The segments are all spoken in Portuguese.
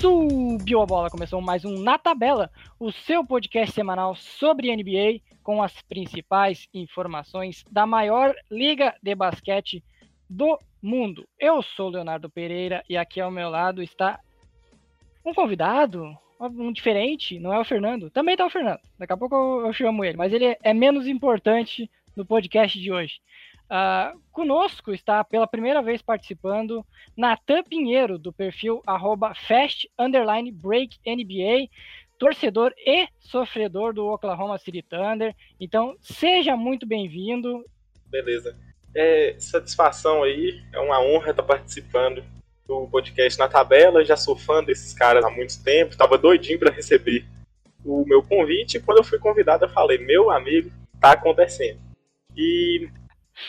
Subiu a bola, começou mais um Na Tabela, o seu podcast semanal sobre NBA com as principais informações da maior liga de basquete do mundo. Eu sou Leonardo Pereira e aqui ao meu lado está um convidado, um diferente, não é o Fernando. Também tá o Fernando. Daqui a pouco eu chamo ele, mas ele é menos importante no podcast de hoje. Uh, conosco está pela primeira vez participando Natan Pinheiro, do perfil Fast Break NBA, torcedor e sofredor do Oklahoma City Thunder. Então, seja muito bem-vindo. Beleza. É, satisfação aí, é uma honra estar participando do podcast na tabela. Já sou fã desses caras há muito tempo, estava doidinho para receber o meu convite. E quando eu fui convidado, eu falei: meu amigo, tá acontecendo. E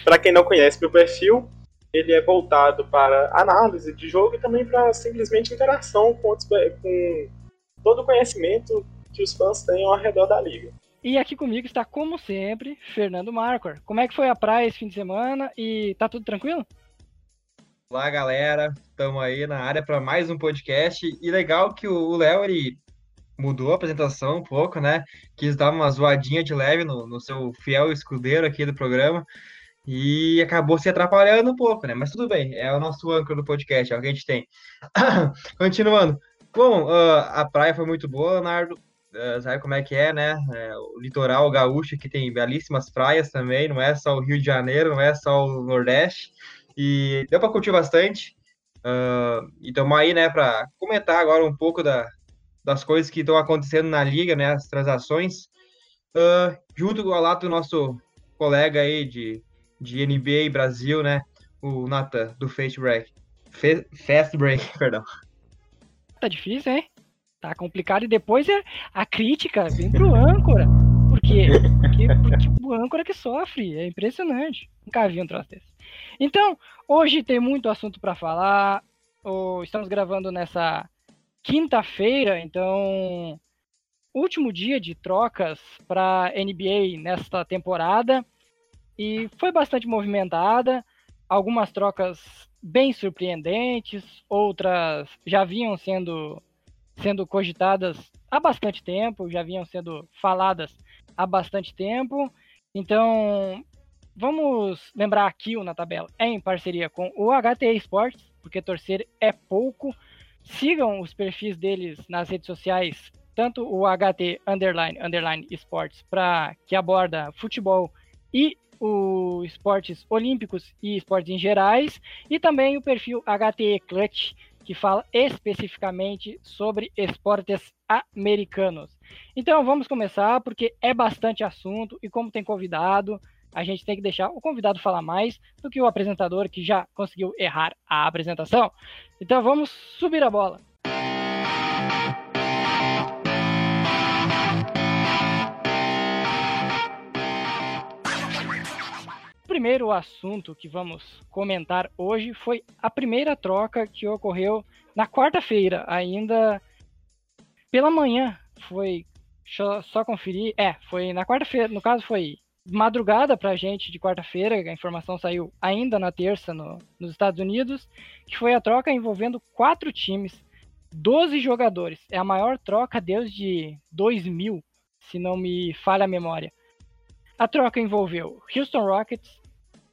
para quem não conhece meu perfil, ele é voltado para análise de jogo e também para simplesmente interação com, outros, com todo o conhecimento que os fãs têm ao redor da liga. E aqui comigo está, como sempre, Fernando Marcor. Como é que foi a praia esse fim de semana e tá tudo tranquilo? Olá, galera. Estamos aí na área para mais um podcast. E legal que o Léo ele mudou a apresentação um pouco, né? Quis dar uma zoadinha de leve no, no seu fiel escudeiro aqui do programa e acabou se atrapalhando um pouco, né? Mas tudo bem, é o nosso âncora do podcast, é o que a gente tem. Continuando. Bom, uh, a praia foi muito boa, Leonardo. Uh, sabe como é que é, né? É, o litoral gaúcho que tem belíssimas praias também, não é só o Rio de Janeiro, não é só o Nordeste. E deu para curtir bastante. Uh, e estamos aí, né, para comentar agora um pouco da, das coisas que estão acontecendo na liga, né, as transações. Junto com o Alato, nosso colega aí de de NBA Brasil, né? O Nata, do Fast Break. Fast Break, perdão. Tá difícil, hein? Tá complicado. E depois é a crítica vem pro âncora. Por quê? Porque, porque o âncora que sofre. É impressionante. Nunca vi um troço desse. Então, hoje tem muito assunto para falar. Estamos gravando nessa quinta-feira, então último dia de trocas para NBA nesta temporada e foi bastante movimentada. Algumas trocas bem surpreendentes, outras já vinham sendo sendo cogitadas há bastante tempo, já vinham sendo faladas há bastante tempo. Então, vamos lembrar aqui na tabela é em parceria com o HT Esportes, porque torcer é pouco. Sigam os perfis deles nas redes sociais, tanto o HT underline underline esportes para que aborda futebol e os esportes olímpicos e esportes em gerais, e também o perfil HTE Clutch, que fala especificamente sobre esportes americanos. Então vamos começar, porque é bastante assunto, e como tem convidado, a gente tem que deixar o convidado falar mais do que o apresentador que já conseguiu errar a apresentação. Então vamos subir a bola. Primeiro assunto que vamos comentar hoje foi a primeira troca que ocorreu na quarta-feira, ainda pela manhã. Foi só, conferir. É, foi na quarta-feira, no caso foi madrugada para a gente de quarta-feira, a informação saiu ainda na terça no, nos Estados Unidos, que foi a troca envolvendo quatro times, 12 jogadores. É a maior troca desde 2000, se não me falha a memória. A troca envolveu Houston Rockets,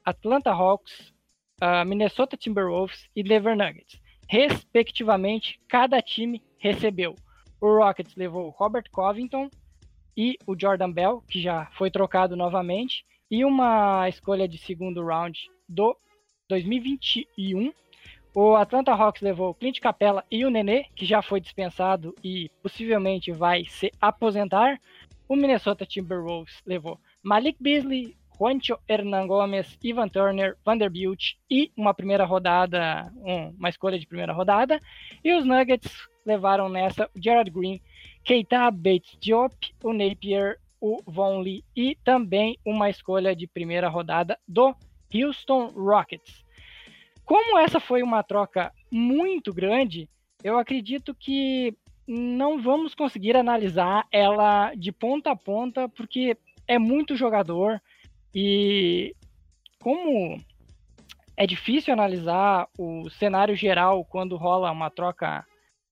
Atlanta Hawks, uh, Minnesota Timberwolves e Denver Nuggets. Respectivamente, cada time recebeu. O Rockets levou Robert Covington e o Jordan Bell, que já foi trocado novamente, e uma escolha de segundo round do 2021. O Atlanta Hawks levou Clint Capella e o Nenê, que já foi dispensado e possivelmente vai se aposentar. O Minnesota Timberwolves levou Malik Beasley, Juancho Hernan Gomes, Ivan Turner, Vanderbilt e uma primeira rodada, um, uma escolha de primeira rodada. E os Nuggets levaram nessa o Gerard Green, Keita Bates Diop, o Napier, o Von Lee e também uma escolha de primeira rodada do Houston Rockets. Como essa foi uma troca muito grande, eu acredito que não vamos conseguir analisar ela de ponta a ponta, porque é muito jogador, e como é difícil analisar o cenário geral quando rola uma troca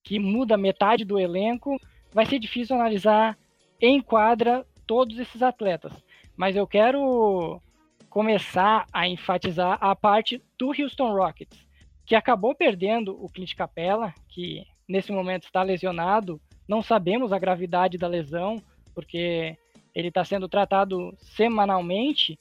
que muda metade do elenco, vai ser difícil analisar em quadra todos esses atletas. Mas eu quero começar a enfatizar a parte do Houston Rockets, que acabou perdendo o Clint Capella, que nesse momento está lesionado. Não sabemos a gravidade da lesão, porque ele está sendo tratado semanalmente.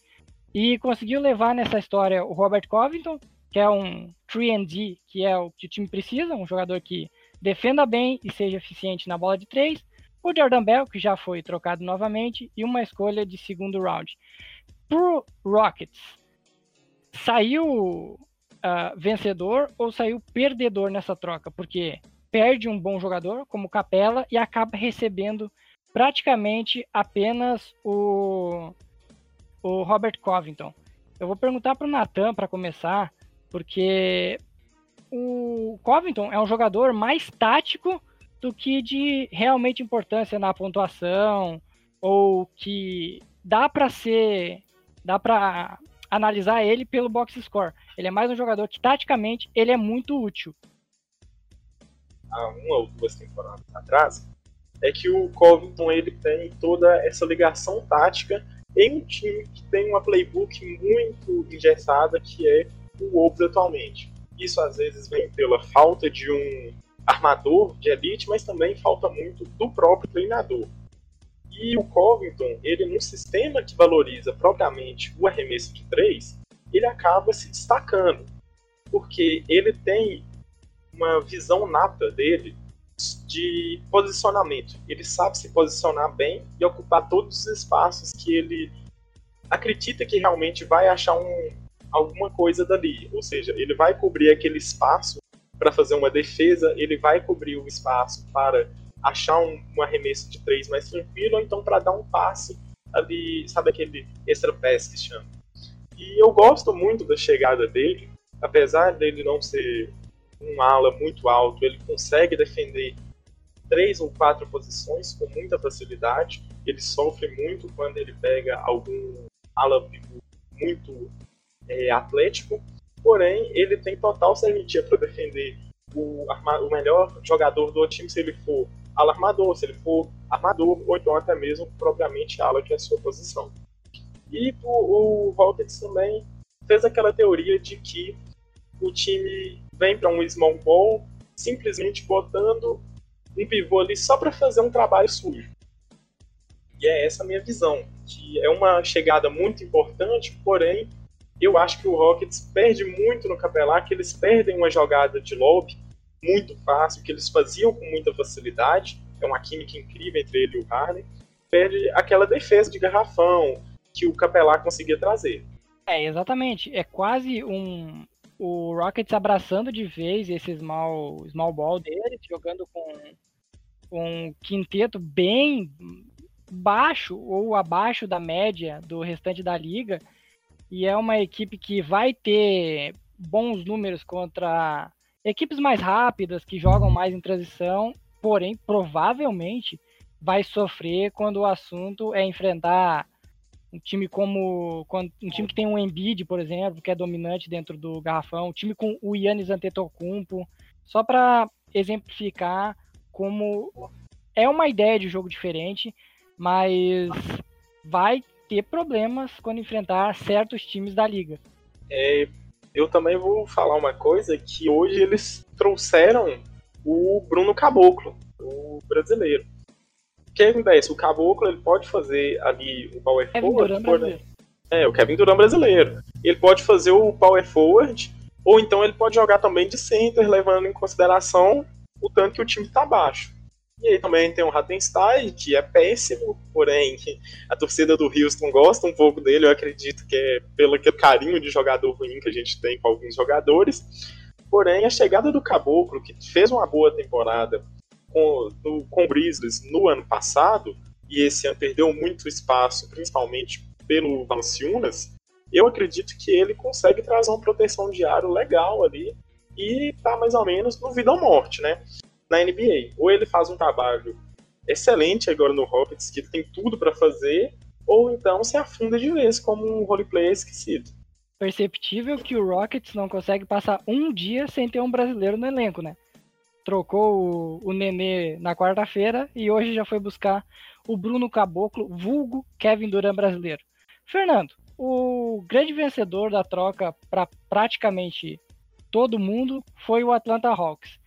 E conseguiu levar nessa história o Robert Covington, que é um 3D, que é o que o time precisa, um jogador que defenda bem e seja eficiente na bola de três. O Jordan Bell, que já foi trocado novamente, e uma escolha de segundo round pro Rockets, saiu uh, vencedor ou saiu perdedor nessa troca? Porque perde um bom jogador, como Capela, e acaba recebendo praticamente apenas o, o Robert Covington. Eu vou perguntar para o Nathan para começar, porque o Covington é um jogador mais tático do que de realmente importância na pontuação, ou que dá para ser dá para analisar ele pelo box score. Ele é mais um jogador que, taticamente, ele é muito útil. Há uma ou duas temporadas atrás, é que o Covington ele tem toda essa ligação tática em um time que tem uma playbook muito engessada, que é o Wolves atualmente. Isso às vezes vem pela falta de um armador de elite, mas também falta muito do próprio treinador. E o Covington, ele num sistema que valoriza propriamente o arremesso de três, ele acaba se destacando, porque ele tem uma visão nata dele de posicionamento. Ele sabe se posicionar bem e ocupar todos os espaços que ele acredita que realmente vai achar um, alguma coisa dali. Ou seja, ele vai cobrir aquele espaço para fazer uma defesa, ele vai cobrir o espaço para achar um, um arremesso de três mais tranquilo, ou então para dar um passe ali, sabe aquele extra pass que chama. E eu gosto muito da chegada dele, apesar dele não ser um ala muito alto, ele consegue defender três ou quatro posições com muita facilidade. Ele sofre muito quando ele pega algum ala muito é, atlético, porém ele tem total serventia para defender o, o melhor jogador do time se ele for alarmador, se ele for armador, ou então até mesmo propriamente ala, que é a sua posição. E o, o também fez aquela teoria de que o time vem para um small ball simplesmente botando um pivô ali só para fazer um trabalho sujo. E é essa a minha visão, que é uma chegada muito importante, porém eu acho que o Rockets perde muito no Capelá, que eles perdem uma jogada de lobby muito fácil, que eles faziam com muita facilidade, é uma química incrível entre ele e o Harden, perde aquela defesa de garrafão que o Capelá conseguia trazer. É, exatamente. É quase um. O Rockets abraçando de vez esse small, small ball dele, jogando com um quinteto bem baixo ou abaixo da média do restante da liga. E é uma equipe que vai ter bons números contra Equipes mais rápidas, que jogam mais em transição, porém, provavelmente vai sofrer quando o assunto é enfrentar um time como um time que tem um Embiid, por exemplo, que é dominante dentro do garrafão, um time com o Yannis Antetokounmpo, só para exemplificar como é uma ideia de jogo diferente, mas vai ter problemas quando enfrentar certos times da liga. É, eu também vou falar uma coisa que hoje eles trouxeram o Bruno Caboclo, o brasileiro. O que acontece? O Caboclo ele pode fazer ali o power Kevin forward. Durant é, o Kevin Durant brasileiro. Ele pode fazer o power forward, ou então ele pode jogar também de center, levando em consideração o tanto que o time está baixo. E aí também tem o Rattenstein, que é péssimo, porém a torcida do Houston gosta um pouco dele, eu acredito que é pelo carinho de jogador ruim que a gente tem com alguns jogadores. Porém, a chegada do Caboclo, que fez uma boa temporada com, com o Grizzlies no ano passado, e esse ano perdeu muito espaço, principalmente pelo Valanciunas, eu acredito que ele consegue trazer uma proteção de aro legal ali e tá mais ou menos no vida ou morte, né? na NBA. Ou ele faz um trabalho excelente agora no Rockets, que tem tudo para fazer, ou então se afunda de vez como um roleplay esquecido. Perceptível que o Rockets não consegue passar um dia sem ter um brasileiro no elenco, né? Trocou o, o Nenê na quarta-feira e hoje já foi buscar o Bruno Caboclo, vulgo Kevin Durant brasileiro. Fernando, o grande vencedor da troca para praticamente todo mundo foi o Atlanta Hawks,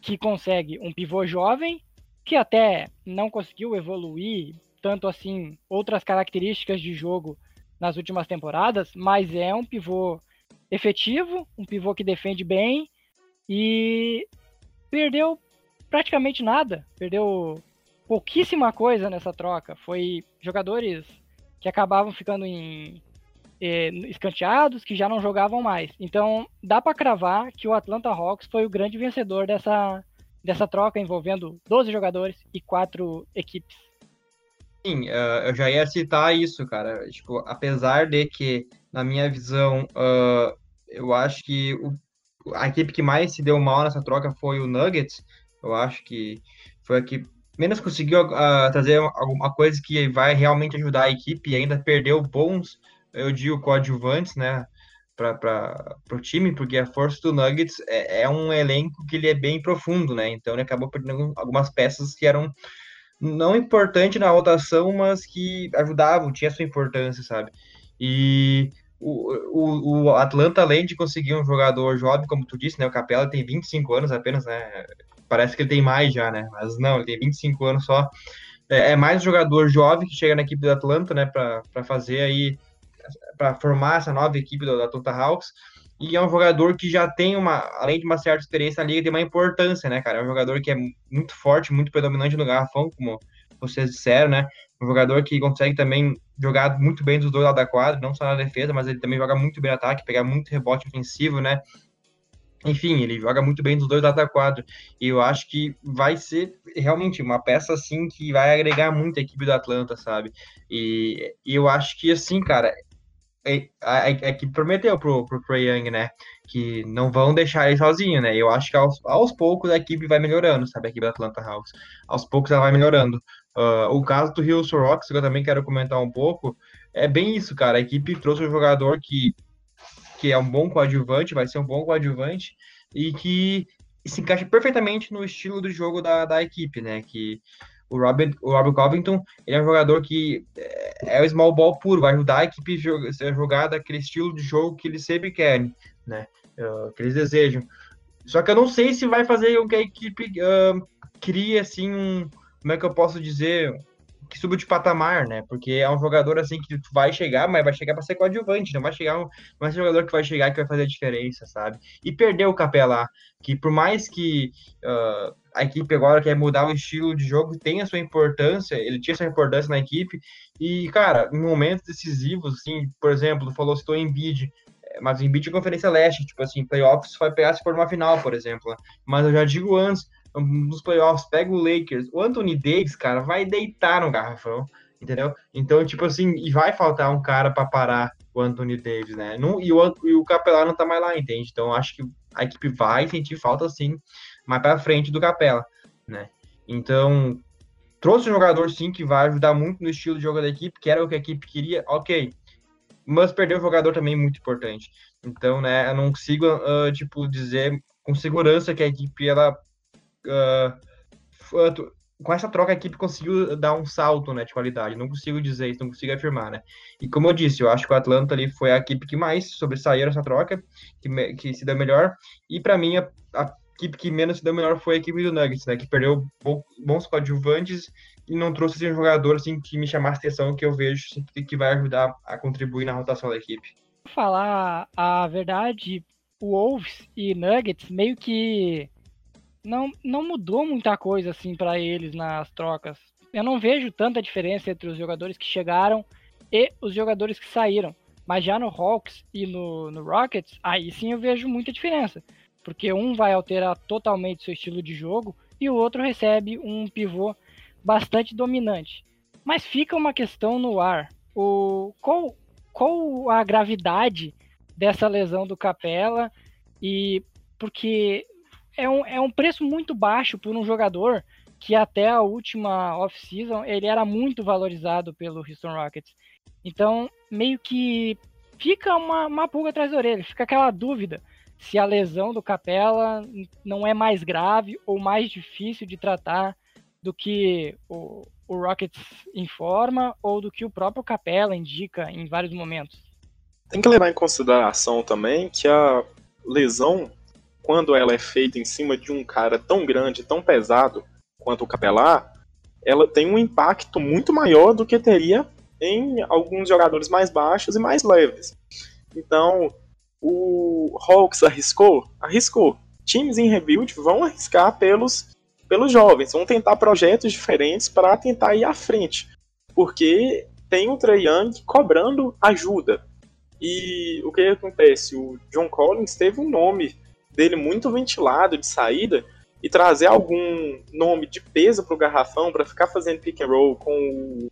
que consegue um pivô jovem, que até não conseguiu evoluir tanto assim outras características de jogo nas últimas temporadas, mas é um pivô efetivo, um pivô que defende bem e perdeu praticamente nada, perdeu pouquíssima coisa nessa troca. Foi jogadores que acabavam ficando em eh, escanteados, que já não jogavam mais. Então, dá para cravar que o Atlanta Hawks foi o grande vencedor dessa, dessa troca envolvendo 12 jogadores e quatro equipes. Sim, uh, eu já ia citar isso, cara. Tipo, apesar de que, na minha visão, uh, eu acho que o, a equipe que mais se deu mal nessa troca foi o Nuggets. Eu acho que foi a que menos conseguiu uh, trazer alguma coisa que vai realmente ajudar a equipe e ainda perdeu bons, eu digo, coadjuvantes, né? para o time, porque a força do Nuggets é, é, um elenco que ele é bem profundo, né? Então ele acabou perdendo algumas peças que eram não importante na rotação, mas que ajudavam, tinha sua importância, sabe? E o, o, o Atlanta, além de conseguir um jogador jovem, como tu disse, né? O Capela tem 25 anos apenas, né? Parece que ele tem mais já, né? Mas não, ele tem 25 anos só. É, é mais um jogador jovem que chega na equipe do Atlanta, né? Para fazer aí, para formar essa nova equipe do, do Atlanta Hawks e é um jogador que já tem uma, além de uma certa experiência na liga, tem uma importância, né, cara? É um jogador que é muito forte, muito predominante no garrafão, como vocês disseram, né? Um jogador que consegue também jogar muito bem dos dois lados da quadra, não só na defesa, mas ele também joga muito bem no ataque, pegar muito rebote ofensivo, né? Enfim, ele joga muito bem dos dois lados da quadra. E eu acho que vai ser realmente uma peça assim que vai agregar muito a equipe do Atlanta, sabe? E, e eu acho que assim, cara, é, é, que prometeu pro, pro Trae Young, né? Que não vão deixar ele sozinho, né? Eu acho que aos, aos poucos a equipe vai melhorando, sabe? A equipe da Atlanta House. Aos poucos ela vai melhorando. Uh, o caso do Houston Rockets, que eu também quero comentar um pouco, é bem isso, cara. A equipe trouxe um jogador que, que é um bom coadjuvante, vai ser um bom coadjuvante, e que se encaixa perfeitamente no estilo do jogo da, da equipe, né? Que o Robert, o Robert Covington, ele é um jogador que é, é o small ball puro, vai ajudar a equipe a jogar daquele estilo de jogo que eles sempre querem, né? Uh, que eles desejam. Só que eu não sei se vai fazer com que a equipe uh, crie, assim, um, como é que eu posso dizer, que suba de patamar, né? Porque é um jogador assim que vai chegar, mas vai chegar para ser coadjuvante, não vai chegar um, não é um jogador que vai chegar que vai fazer a diferença, sabe? E perdeu o Capelá, que por mais que uh, a equipe agora quer mudar o estilo de jogo, tem a sua importância, ele tinha sua importância na equipe, e, cara, em momentos decisivos, assim, por exemplo, falou, citou Embiid, eh, mas o Embiid é Conferência Leste, tipo assim, playoffs vai pegar se for uma final, por exemplo, né? mas eu já digo antes, nos playoffs, pega o Lakers, o Anthony Davis, cara, vai deitar no garrafão, entendeu? Então, tipo assim, e vai faltar um cara para parar o Anthony Davis, né? Não, e, o, e o Capelá não tá mais lá, entende? Então, acho que a equipe vai sentir falta, sim, mais para frente do Capela, né? Então, trouxe um jogador, sim, que vai ajudar muito no estilo de jogo da equipe, que era o que a equipe queria, ok. Mas perdeu um jogador também muito importante. Então, né, eu não consigo, uh, tipo, dizer com segurança que a equipe, ela uh, com essa troca a equipe conseguiu dar um salto né, de qualidade. Não consigo dizer isso, não consigo afirmar, né? E como eu disse, eu acho que o Atlanta ali foi a equipe que mais sobressaiu nessa troca, que, que se deu melhor. E para mim, a, a, equipe que menos se deu melhor foi a equipe do Nuggets, né? Que perdeu bons coadjuvantes e não trouxe assim, um jogador assim, que me chamasse atenção, que eu vejo assim, que, que vai ajudar a contribuir na rotação da equipe. Falar a verdade, o Wolves e Nuggets meio que não, não mudou muita coisa assim para eles nas trocas. Eu não vejo tanta diferença entre os jogadores que chegaram e os jogadores que saíram. Mas já no Hawks e no, no Rockets, aí sim eu vejo muita diferença. Porque um vai alterar totalmente seu estilo de jogo e o outro recebe um pivô bastante dominante. Mas fica uma questão no ar. O, qual, qual a gravidade dessa lesão do Capela? E porque é um, é um preço muito baixo por um jogador que até a última off-season ele era muito valorizado pelo Houston Rockets. Então, meio que fica uma, uma pulga atrás da orelha, fica aquela dúvida se a lesão do Capela não é mais grave ou mais difícil de tratar do que o, o Rockets informa ou do que o próprio Capela indica em vários momentos. Tem que levar em consideração também que a lesão, quando ela é feita em cima de um cara tão grande, tão pesado quanto o Capelar, ela tem um impacto muito maior do que teria em alguns jogadores mais baixos e mais leves. Então, o Hawks arriscou? Arriscou. Times em rebuild vão arriscar pelos, pelos jovens, vão tentar projetos diferentes para tentar ir à frente. Porque tem o Trey Young cobrando ajuda. E o que acontece? O John Collins teve um nome dele muito ventilado de saída e trazer algum nome de peso para o garrafão para ficar fazendo pick and roll com o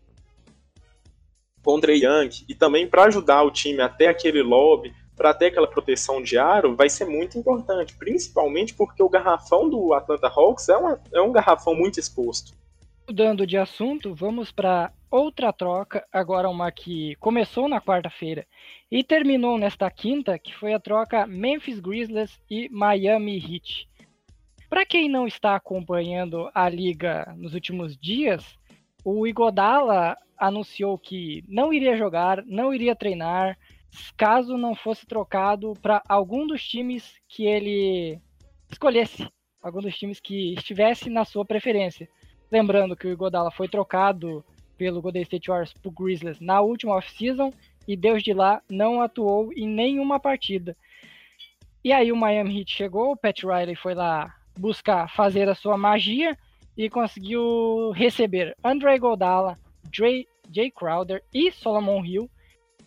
com o Trey Young e também para ajudar o time até aquele lobby para ter aquela proteção de aro vai ser muito importante, principalmente porque o garrafão do Atlanta Hawks é, uma, é um garrafão muito exposto. Mudando de assunto, vamos para outra troca, agora uma que começou na quarta-feira e terminou nesta quinta, que foi a troca Memphis Grizzlies e Miami Heat. Para quem não está acompanhando a liga nos últimos dias, o Igodala anunciou que não iria jogar, não iria treinar, caso não fosse trocado para algum dos times que ele escolhesse, algum dos times que estivesse na sua preferência. Lembrando que o Igodala foi trocado pelo Golden State Warriors para o Grizzlies na última off-season e Deus de lá não atuou em nenhuma partida. E aí o Miami Heat chegou, o Pat Riley foi lá buscar fazer a sua magia e conseguiu receber Andre Godala, Jay, Jay Crowder e Solomon Hill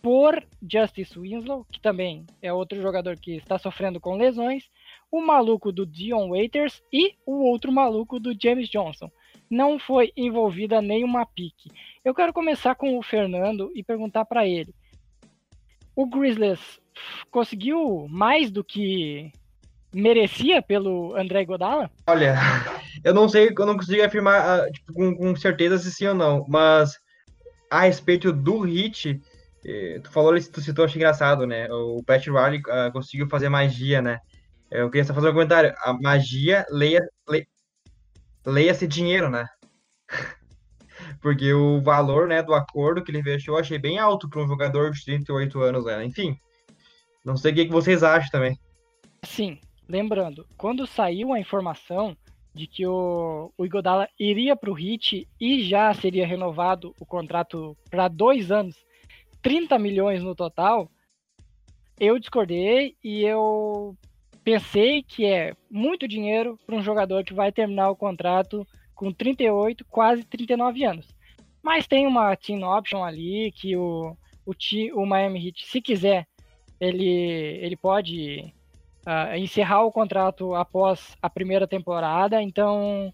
por Justice Winslow, que também é outro jogador que está sofrendo com lesões, o maluco do Dion Waiters e o outro maluco do James Johnson. Não foi envolvida nenhuma pique. Eu quero começar com o Fernando e perguntar para ele. O Grizzlies conseguiu mais do que merecia pelo André Godala? Olha, eu não sei, eu não consigo afirmar ah, tipo, com, com certeza se sim ou não, mas a respeito do Hit, eh, tu falou, tu citou, achei engraçado, né? O Pat Riley uh, conseguiu fazer magia, né? Eu queria só fazer um comentário. A magia, leia, leia, leia-se dinheiro, né? Porque o valor né, do acordo que ele fechou eu achei bem alto para um jogador de 38 anos, né? Enfim, não sei o que vocês acham também. Sim, lembrando, quando saiu a informação de que o, o Igodala iria para o Hit e já seria renovado o contrato para dois anos 30 milhões no total, eu discordei e eu pensei que é muito dinheiro para um jogador que vai terminar o contrato com 38, quase 39 anos. Mas tem uma team option ali que o, o, o Miami Heat, se quiser, ele, ele pode uh, encerrar o contrato após a primeira temporada. Então,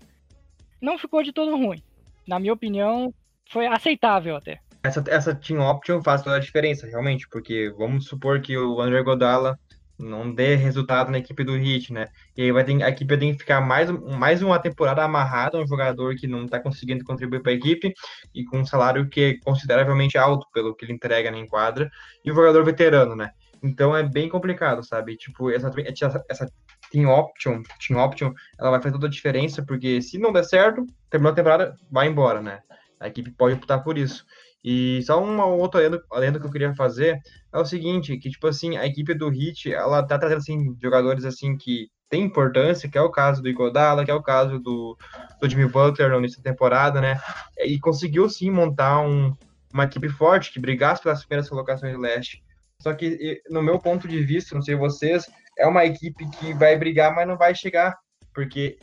não ficou de todo ruim. Na minha opinião, foi aceitável até essa, essa team option faz toda a diferença, realmente, porque vamos supor que o André Godala não dê resultado na equipe do Heat, né? E aí vai ter, a equipe tem que ficar mais, mais uma temporada amarrada a um jogador que não está conseguindo contribuir para a equipe e com um salário que é consideravelmente alto pelo que ele entrega na enquadra, e o jogador veterano, né? Então é bem complicado, sabe? Tipo, essa, essa, essa team option, team option, ela vai fazer toda a diferença, porque se não der certo, terminou a temporada, vai embora, né? A equipe pode optar por isso. E só uma outra lenda, lenda que eu queria fazer é o seguinte, que tipo assim, a equipe do Heat, ela tá trazendo assim jogadores assim que tem importância, que é o caso do Igodala, que é o caso do, do Jimmy Butler nessa temporada, né? E conseguiu sim montar um, uma equipe forte que brigasse pelas primeiras colocações do leste. Só que, no meu ponto de vista, não sei vocês, é uma equipe que vai brigar, mas não vai chegar, porque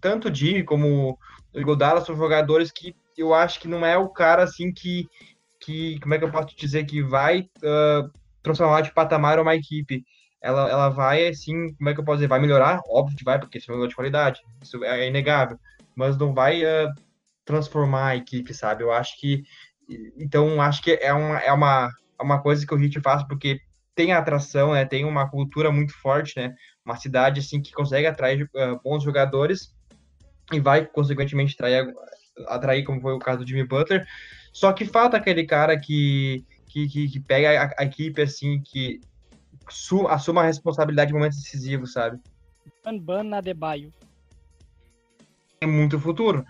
tanto o Jimmy como o Igodala são jogadores que eu acho que não é o cara assim que, que como é que eu posso dizer, que vai uh, transformar de patamar uma equipe. Ela, ela vai, assim, como é que eu posso dizer, vai melhorar? Óbvio que vai, porque isso é um de qualidade, isso é inegável, mas não vai uh, transformar a equipe, sabe? Eu acho que, então, acho que é uma, é uma, é uma coisa que o Hit faz porque tem atração, né? Tem uma cultura muito forte, né? Uma cidade, assim, que consegue atrair uh, bons jogadores e vai, consequentemente, atrair atrair, como foi o caso do Jimmy Butler. Só que falta aquele cara que, que, que, que pega a, a, equipe assim, que assuma a responsabilidade em momentos decisivos, sabe? Ban Ban Adebayo. É muito futuro.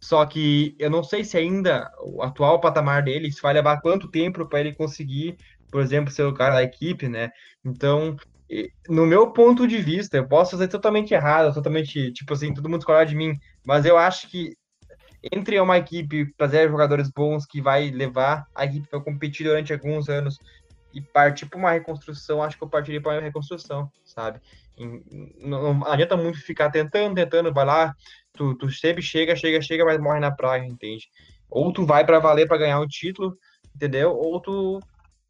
Só que eu não sei se ainda o atual patamar dele vai levar quanto tempo para ele conseguir, por exemplo, ser o cara da equipe, né? Então, no meu ponto de vista, eu posso fazer totalmente errado, totalmente, tipo assim, todo mundo discordar de mim, mas eu acho que entre uma equipe trazer jogadores bons que vai levar a equipe para competir durante alguns anos e partir para uma reconstrução, acho que eu partiria para uma reconstrução, sabe? Não, não, adianta muito ficar tentando, tentando, vai lá, tu, tu sempre chega, chega, chega, mas morre na praia, entende? Ou tu vai para valer para ganhar um título, entendeu? Ou tu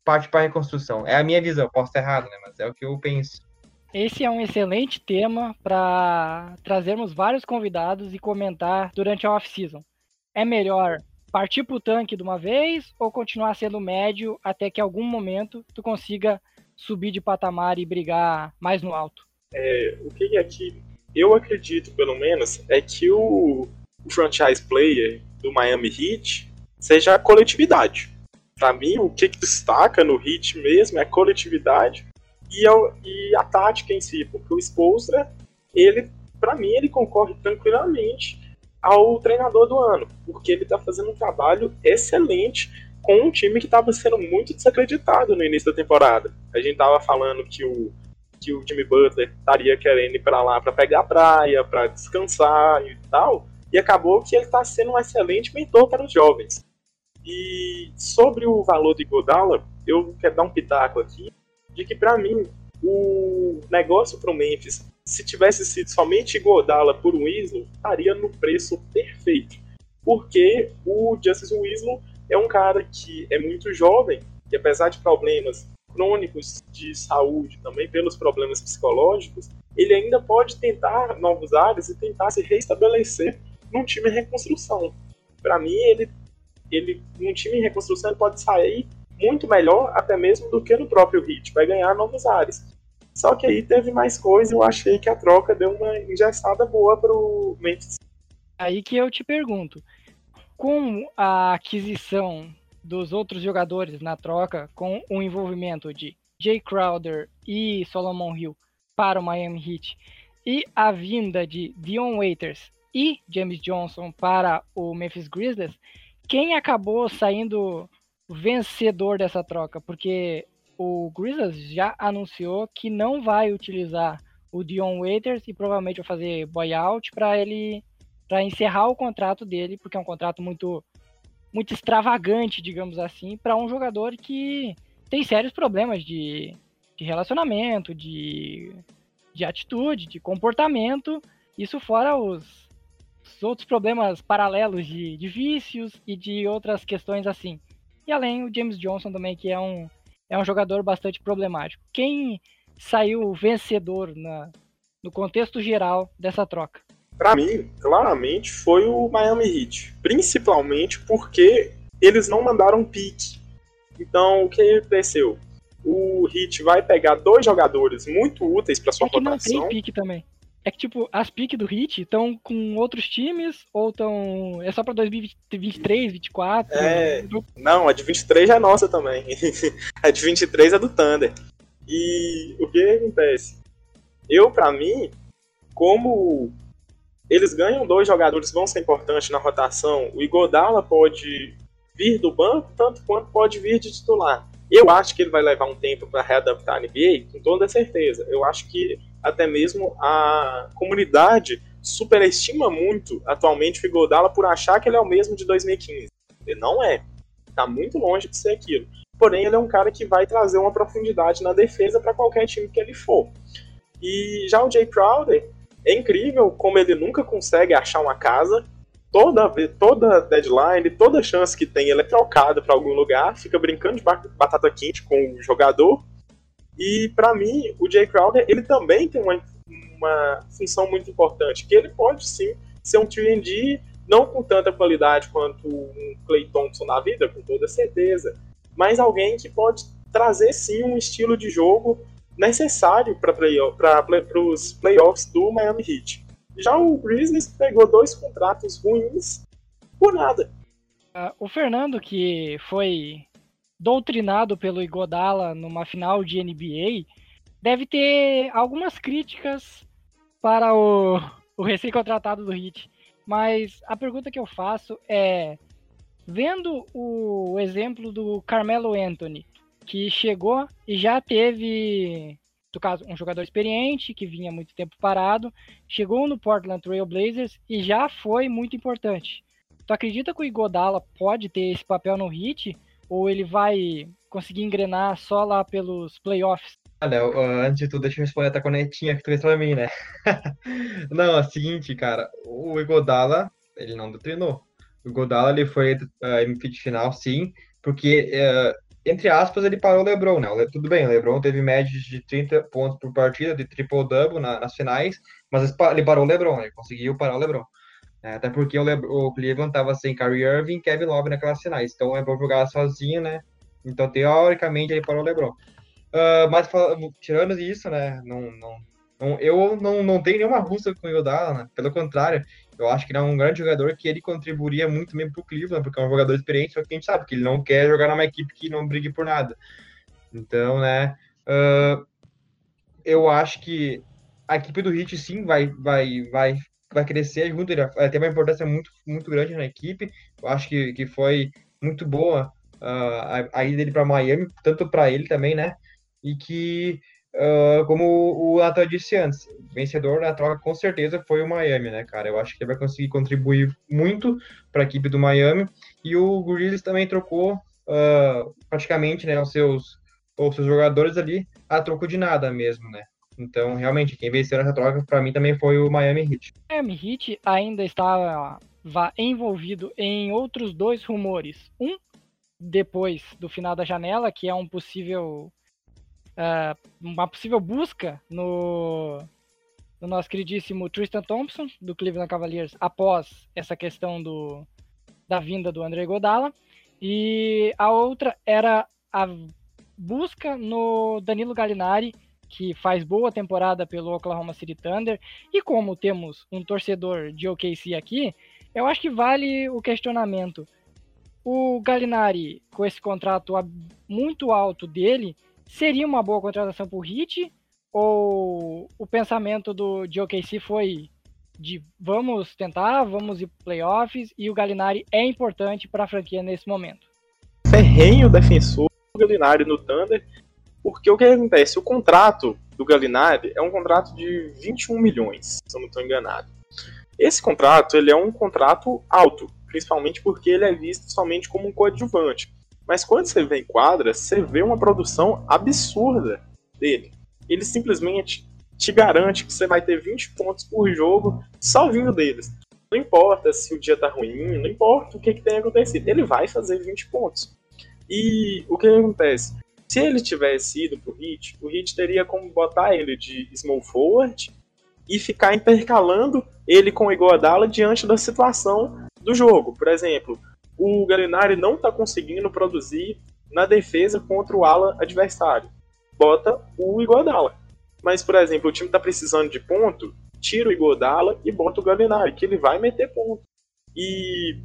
parte para reconstrução. É a minha visão, posso estar errado, né? Mas é o que eu penso. Esse é um excelente tema para trazermos vários convidados e comentar durante a off-season. É melhor partir para o tanque de uma vez ou continuar sendo médio até que algum momento tu consiga subir de patamar e brigar mais no alto? É, o que é que eu acredito, pelo menos, é que o, o franchise player do Miami Heat seja a coletividade. Para mim, o que, que destaca no Heat mesmo é a coletividade e a, e a tática em si, porque o Spolstra, ele, para mim, ele concorre tranquilamente ao treinador do ano, porque ele está fazendo um trabalho excelente com um time que estava sendo muito desacreditado no início da temporada. A gente estava falando que o que o Jimmy Butler estaria querendo ir para lá para pegar a praia, para descansar e tal, e acabou que ele está sendo um excelente mentor para os jovens. E sobre o valor de Godala, eu quero dar um pitaco aqui de que para mim o negócio para o Memphis, se tivesse sido somente Godala por Winslow, estaria no preço perfeito. Porque o Justice Winslow é um cara que é muito jovem e apesar de problemas crônicos de saúde, também pelos problemas psicológicos, ele ainda pode tentar novos áreas e tentar se restabelecer num time em reconstrução. Para mim, ele, ele num time em reconstrução ele pode sair muito melhor até mesmo do que no próprio Hit, vai ganhar novos ares. Só que aí teve mais coisa e eu achei que a troca deu uma ingestada boa pro Memphis. Aí que eu te pergunto, com a aquisição dos outros jogadores na troca, com o envolvimento de Jay Crowder e Solomon Hill para o Miami Heat, e a vinda de Dion Waiters e James Johnson para o Memphis Grizzlies, quem acabou saindo vencedor dessa troca, porque o Grizzlies já anunciou que não vai utilizar o Dion Waiters e provavelmente vai fazer buyout para ele para encerrar o contrato dele, porque é um contrato muito muito extravagante, digamos assim, para um jogador que tem sérios problemas de, de relacionamento, de, de atitude, de comportamento, isso fora os, os outros problemas paralelos de, de vícios e de outras questões assim. E além o James Johnson também, que é um, é um jogador bastante problemático. Quem saiu vencedor na, no contexto geral dessa troca? Para mim, claramente foi o Miami Heat, principalmente porque eles não mandaram pique. Então, o que aconteceu? O Heat vai pegar dois jogadores muito úteis para sua é rotação. Não tem pique também. É que, tipo, as piques do Hit estão com outros times ou estão. É só pra 2023, 2024? É. Não, a de 23 é nossa também. a de 23 é do Thunder. E o que acontece? Eu, para mim, como eles ganham dois jogadores que vão ser importantes na rotação, o Igodala pode vir do banco, tanto quanto pode vir de titular. Eu acho que ele vai levar um tempo para readaptar a NBA, com toda certeza. Eu acho que até mesmo a comunidade superestima muito atualmente o Igodala por achar que ele é o mesmo de 2015. Ele não é. Está muito longe de ser aquilo. Porém, ele é um cara que vai trazer uma profundidade na defesa para qualquer time que ele for. E já o Jay Crowder, é incrível como ele nunca consegue achar uma casa. Toda, toda deadline, toda chance que tem, ele é trocado para algum lugar, fica brincando de batata quente com o jogador e para mim, o Jay Crowder, ele também tem uma, uma função muito importante, que ele pode sim ser um 3D, não com tanta qualidade quanto um Clay Thompson na vida, com toda certeza, mas alguém que pode trazer sim um estilo de jogo necessário para play, os playoffs do Miami Heat. Já o Grizzlies pegou dois contratos ruins por nada. Uh, o Fernando, que foi doutrinado pelo Igodala numa final de NBA, deve ter algumas críticas para o, o recém-contratado do Hit. Mas a pergunta que eu faço é: vendo o exemplo do Carmelo Anthony, que chegou e já teve, no caso, um jogador experiente que vinha muito tempo parado, chegou no Portland Trail Blazers e já foi muito importante. Tu acredita que o Igodala pode ter esse papel no Heat ou ele vai conseguir engrenar só lá pelos playoffs? Olha, antes de tudo, deixa eu responder a cornetinha que tu fez pra mim, né? não, é o seguinte, cara, o Igodala, ele não treinou. O Igodala, ele foi uh, MVP de final, sim, porque, uh, entre aspas, ele parou o LeBron, né? Tudo bem, o LeBron teve médias de 30 pontos por partida, de triple-double na, nas finais, mas ele parou o LeBron, ele conseguiu parar o LeBron. É, até porque o, Le o Cleveland tava sem Kyrie Irving e Kevin Love naquelas finais, então o LeBron jogava sozinho, né? Então, teoricamente, ele parou o LeBron. Uh, mas tirando isso, né? Não, não, não, eu não, não tenho nenhuma russa com o Yodala, né? Pelo contrário, eu acho que ele é um grande jogador que ele contribuiria muito mesmo pro Cleveland, porque é um jogador experiente, só que a gente sabe que ele não quer jogar numa equipe que não brigue por nada. Então, né? Uh, eu acho que a equipe do Heat sim vai, vai, vai, vai crescer junto, ele vai ter uma importância muito, muito grande na equipe. Eu acho que, que foi muito boa uh, a, a ida dele para Miami, tanto para ele também, né? e que, uh, como o Nathan disse antes, vencedor da troca com certeza foi o Miami, né, cara? Eu acho que ele vai conseguir contribuir muito para a equipe do Miami e o Grizzlies também trocou uh, praticamente, né, os seus, os seus jogadores ali a troco de nada mesmo, né? Então, realmente, quem venceu nessa troca, para mim, também foi o Miami Heat. Miami Heat ainda estava envolvido em outros dois rumores. Um, depois do final da janela, que é um possível uh, uma possível busca no, no nosso queridíssimo Tristan Thompson, do Cleveland Cavaliers, após essa questão do, da vinda do André Godala. E a outra era a busca no Danilo Gallinari, que faz boa temporada pelo Oklahoma City Thunder. E como temos um torcedor de OKC aqui, eu acho que vale o questionamento. O Gallinari, com esse contrato muito alto dele, seria uma boa contratação para o Heat? Ou o pensamento do de OKC foi de vamos tentar, vamos ir playoffs e o Galinari é importante para a franquia nesse momento? Ferrenho defensor do Galinari no Thunder, porque o que acontece? O contrato do Galinari é um contrato de 21 milhões, se eu não estou enganado. Esse contrato ele é um contrato alto, principalmente porque ele é visto somente como um coadjuvante. Mas quando você vê em quadra, você vê uma produção absurda dele. Ele simplesmente te garante que você vai ter 20 pontos por jogo só vindo deles. Não importa se o dia tá ruim, não importa o que, que tenha acontecido, ele vai fazer 20 pontos. E o que acontece? Se ele tivesse ido pro Hit, o Hit teria como botar ele de small forward e ficar intercalando ele com o Iguodala diante da situação do jogo. Por exemplo, o Galinari não está conseguindo produzir na defesa contra o ala adversário. Bota o Iguodala. Mas, por exemplo, o time está precisando de ponto, tira o Iguodala e bota o Galinari, que ele vai meter ponto. E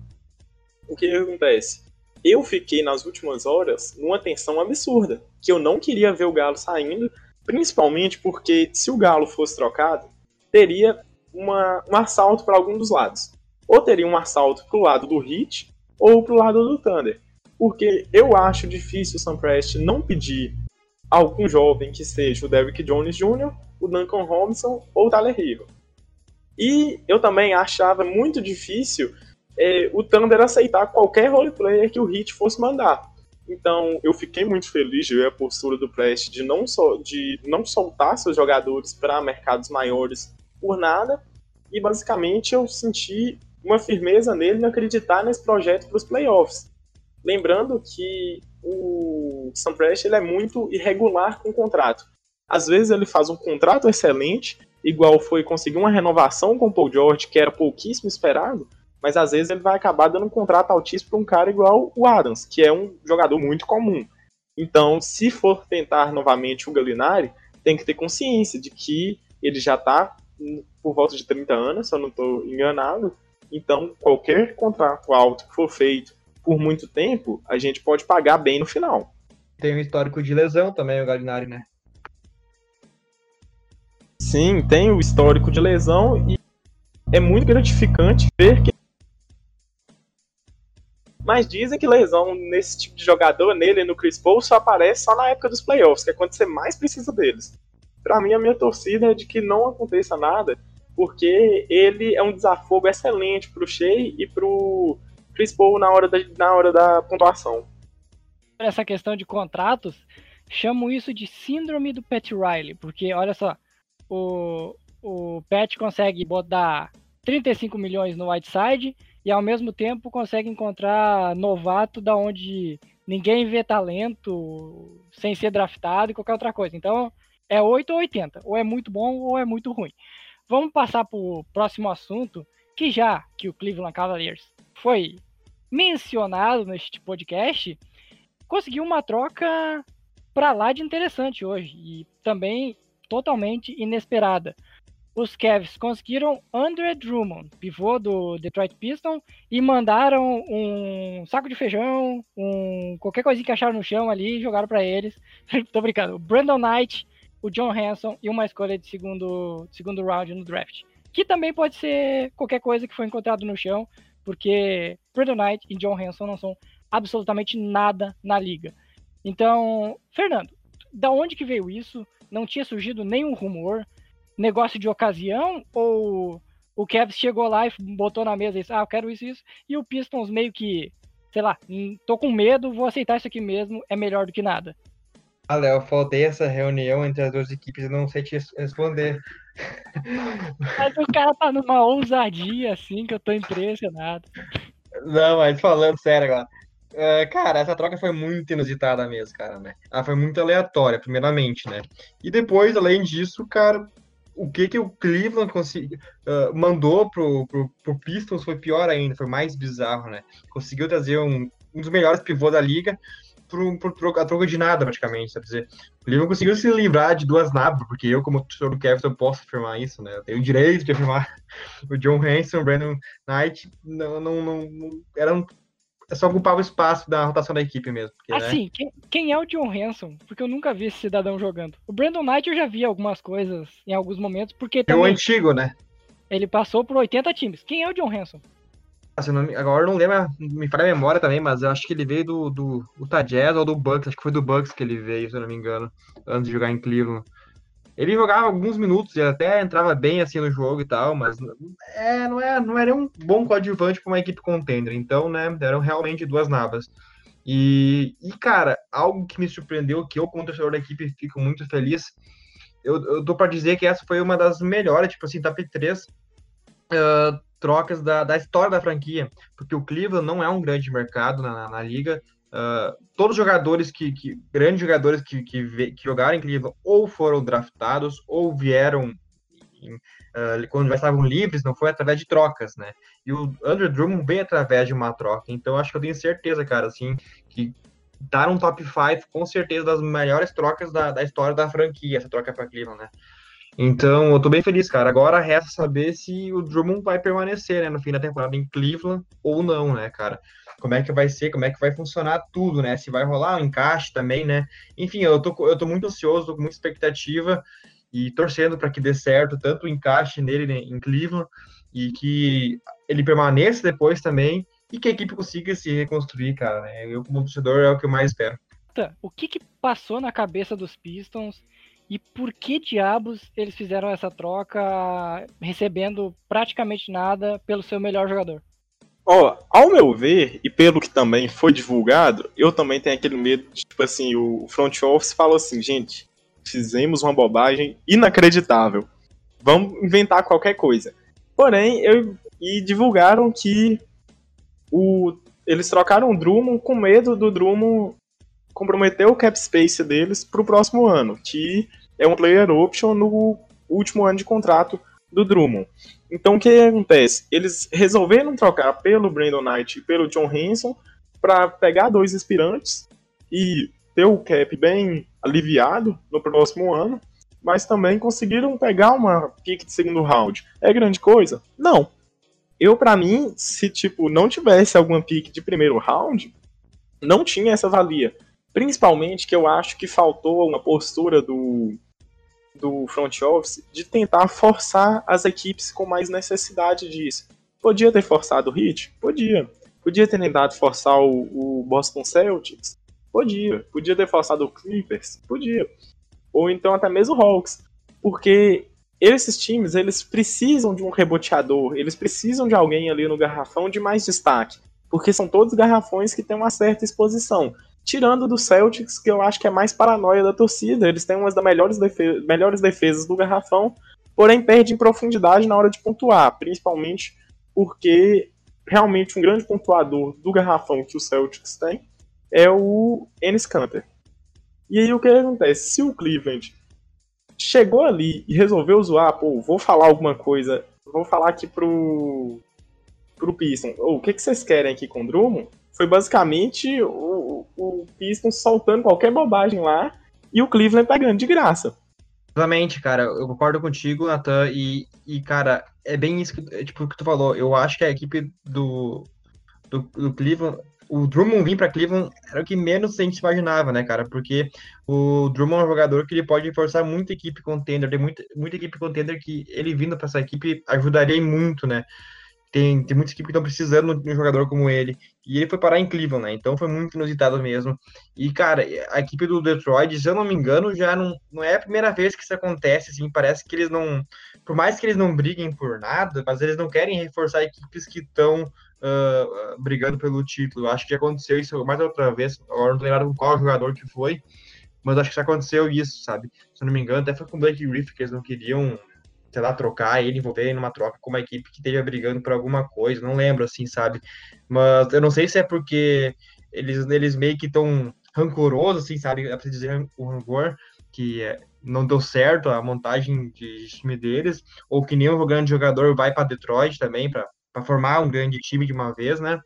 o que acontece? Eu fiquei nas últimas horas numa tensão absurda, que eu não queria ver o Galo saindo, principalmente porque se o Galo fosse trocado, teria uma, um assalto para algum dos lados. Ou teria um assalto para o lado do Heat, ou pro lado do Thunder. Porque eu acho difícil o Sam Prest não pedir algum jovem que seja o Derrick Jones Jr., o Duncan Robinson ou o Tyler Hero. E eu também achava muito difícil é, o Thunder aceitar qualquer roleplayer que o Heat fosse mandar. Então eu fiquei muito feliz de ver a postura do Prest de não, so, de não soltar seus jogadores para mercados maiores por nada. E basicamente eu senti uma firmeza nele em acreditar nesse projeto para os playoffs. Lembrando que o Sam Prest ele é muito irregular com o contrato. Às vezes ele faz um contrato excelente, igual foi conseguir uma renovação com o Paul George, que era pouquíssimo esperado, mas às vezes ele vai acabar dando um contrato altíssimo para um cara igual o Adams, que é um jogador muito comum. Então, se for tentar novamente o Galinari, tem que ter consciência de que ele já está por volta de 30 anos, se eu não estou enganado, então, qualquer contrato alto que for feito por muito tempo, a gente pode pagar bem no final. Tem um histórico de lesão também, o Galinari, né? Sim, tem o histórico de lesão e é muito gratificante ver que. Mas dizem que lesão nesse tipo de jogador, nele no Chris Paul, só aparece só na época dos playoffs, que é quando você mais precisa deles. Para mim, a minha torcida é de que não aconteça nada, porque ele é um desafogo excelente pro Shea e pro Chris Paul na hora da, na hora da pontuação. Essa questão de contratos, chamo isso de síndrome do Pat Riley, porque olha só, o, o Pat consegue botar 35 milhões no Whiteside e ao mesmo tempo consegue encontrar novato da onde ninguém vê talento sem ser draftado e qualquer outra coisa. Então é 8 ou 80, ou é muito bom ou é muito ruim. Vamos passar para o próximo assunto, que já que o Cleveland Cavaliers foi mencionado neste podcast, conseguiu uma troca para lá de interessante hoje e também totalmente inesperada os Cavs conseguiram Andre Drummond, pivô do Detroit Pistons, e mandaram um saco de feijão, um qualquer coisinha que acharam no chão ali, jogaram para eles. Tô brincando. O Brandon Knight, o John Hanson e uma escolha de segundo, segundo round no draft. Que também pode ser qualquer coisa que foi encontrado no chão, porque Brandon Knight e John Hanson não são absolutamente nada na liga. Então, Fernando, da onde que veio isso? Não tinha surgido nenhum rumor negócio de ocasião ou o Cavs chegou lá e botou na mesa isso, ah, eu quero isso isso, e o Pistons meio que, sei lá, hum, tô com medo, vou aceitar isso aqui mesmo, é melhor do que nada. Ah, Léo, faltei essa reunião entre as duas equipes e não sei te responder. Mas o cara tá numa ousadia assim que eu tô impressionado. Não, mas falando sério agora. Uh, cara, essa troca foi muito inusitada mesmo, cara, né? Ela foi muito aleatória, primeiramente, né? E depois, além disso, cara, o que que o Cleveland consegui, uh, mandou pro, pro, pro, Pistons foi pior ainda, foi mais bizarro, né? Conseguiu trazer um, um dos melhores pivôs da liga pro, pro, pro, a troca de nada, praticamente, sabe dizer? O Cleveland conseguiu se livrar de duas nabras, porque eu, como torcedor do Kevin, eu posso afirmar isso, né? Eu tenho o direito de afirmar o John Hanson, o Brandon Knight, não, não, não, não eram só ocupar o espaço da rotação da equipe mesmo. Porque, assim, né? quem, quem, é o John Hanson? Porque eu nunca vi esse cidadão jogando. O Brandon Knight eu já vi algumas coisas em alguns momentos, porque também... É o antigo, né? Ele passou por 80 times. Quem é o John Hanson? Assim, não, agora não lembro, me falha a memória também, mas eu acho que ele veio do, do Utah Jazz ou do Bucks, acho que foi do Bucks que ele veio, se eu não me engano, antes de jogar em Cleveland. Ele jogava alguns minutos e até entrava bem assim no jogo e tal, mas é, não, é, não era um bom coadjuvante para uma equipe contender. Então, né, eram realmente duas navas. E, e, cara, algo que me surpreendeu, que eu, como torcedor da equipe, fico muito feliz. Eu, eu tô para dizer que essa foi uma das melhores, tipo assim, top 3 uh, trocas da, da história da franquia. Porque o Cleveland não é um grande mercado na, na liga. Uh, todos os jogadores que, que grandes jogadores que, que, que, jogaram em Cleveland ou foram draftados ou vieram em, uh, quando já estavam livres, não foi através de trocas, né? E o Andrew Drummond veio através de uma troca. Então acho que eu tenho certeza, cara, assim, que tá no top 5 com certeza das melhores trocas da, da história da franquia, essa troca para Cleveland, né? Então, eu tô bem feliz, cara. Agora resta saber se o Drummond vai permanecer, né, no fim da temporada em Cleveland ou não, né, cara? Como é que vai ser, como é que vai funcionar tudo, né? Se vai rolar um encaixe também, né? Enfim, eu tô, eu tô muito ansioso, tô com muita expectativa e torcendo para que dê certo tanto o encaixe nele né, em Cleveland e que ele permaneça depois também e que a equipe consiga se reconstruir, cara. Né? Eu, como torcedor, é o que eu mais espero. O que, que passou na cabeça dos Pistons e por que diabos eles fizeram essa troca recebendo praticamente nada pelo seu melhor jogador? Ó, ao meu ver, e pelo que também foi divulgado, eu também tenho aquele medo de, tipo assim, o front office falou assim, gente, fizemos uma bobagem inacreditável. Vamos inventar qualquer coisa. Porém, eu, e divulgaram que o, eles trocaram o Drummond com medo do Drummond comprometer o cap space deles pro próximo ano, que é um player option no último ano de contrato do Drummond. Então o que acontece? Eles resolveram trocar pelo Brandon Knight e pelo John Hanson para pegar dois aspirantes e ter o cap bem aliviado no próximo ano, mas também conseguiram pegar uma pick de segundo round. É grande coisa? Não. Eu, para mim, se tipo não tivesse alguma pick de primeiro round, não tinha essa valia. Principalmente que eu acho que faltou uma postura do do front office de tentar forçar as equipes com mais necessidade disso. Podia ter forçado o Heat? Podia. Podia ter tentado forçar o, o Boston Celtics? Podia. Podia ter forçado o Clippers? Podia. Ou então até mesmo o Hawks. Porque esses times, eles precisam de um reboteador, eles precisam de alguém ali no garrafão de mais destaque. Porque são todos garrafões que têm uma certa exposição. Tirando do Celtics, que eu acho que é mais paranoia da torcida. Eles têm umas das melhores, defe melhores defesas do garrafão, porém perdem profundidade na hora de pontuar, principalmente porque realmente um grande pontuador do garrafão que o Celtics tem é o Ennis Canter. E aí o que acontece? Se o Cleveland chegou ali e resolveu zoar, pô, vou falar alguma coisa, vou falar aqui pro, pro Piston, oh, o que, que vocês querem aqui com o Drummond? Foi basicamente o, o Piston soltando qualquer bobagem lá e o Cleveland pegando de graça. Exatamente, cara, eu concordo contigo, Nathan, e, e cara, é bem isso que, é, tipo, que tu falou. Eu acho que a equipe do, do, do Cleveland o Drummond vir para Cleveland era o que menos a gente imaginava, né, cara? Porque o Drummond é um jogador que ele pode forçar muita equipe contender, tem muita, muita equipe contender que ele vindo para essa equipe ajudaria muito, né? Tem, tem muitas equipes que estão precisando de um jogador como ele. E ele foi parar em Cleveland, né? Então foi muito inusitado mesmo. E, cara, a equipe do Detroit, se eu não me engano, já não, não é a primeira vez que isso acontece, assim. Parece que eles não. Por mais que eles não briguem por nada, mas eles não querem reforçar equipes que estão uh, brigando pelo título. Acho que aconteceu isso mais outra vez. Agora não tô lembrado qual jogador que foi, mas acho que já aconteceu isso, sabe? Se eu não me engano, até foi com o Blake Griffin que eles não queriam, sei lá, trocar ele, envolver ele numa troca com uma equipe que esteja brigando por alguma coisa. Não lembro, assim, sabe? Mas eu não sei se é porque eles, eles meio que estão rancorosos, assim, sabe? É pra dizer o rancor, que é, não deu certo a montagem de time deles, ou que nenhum grande jogador vai para Detroit também para para formar um grande time de uma vez, né?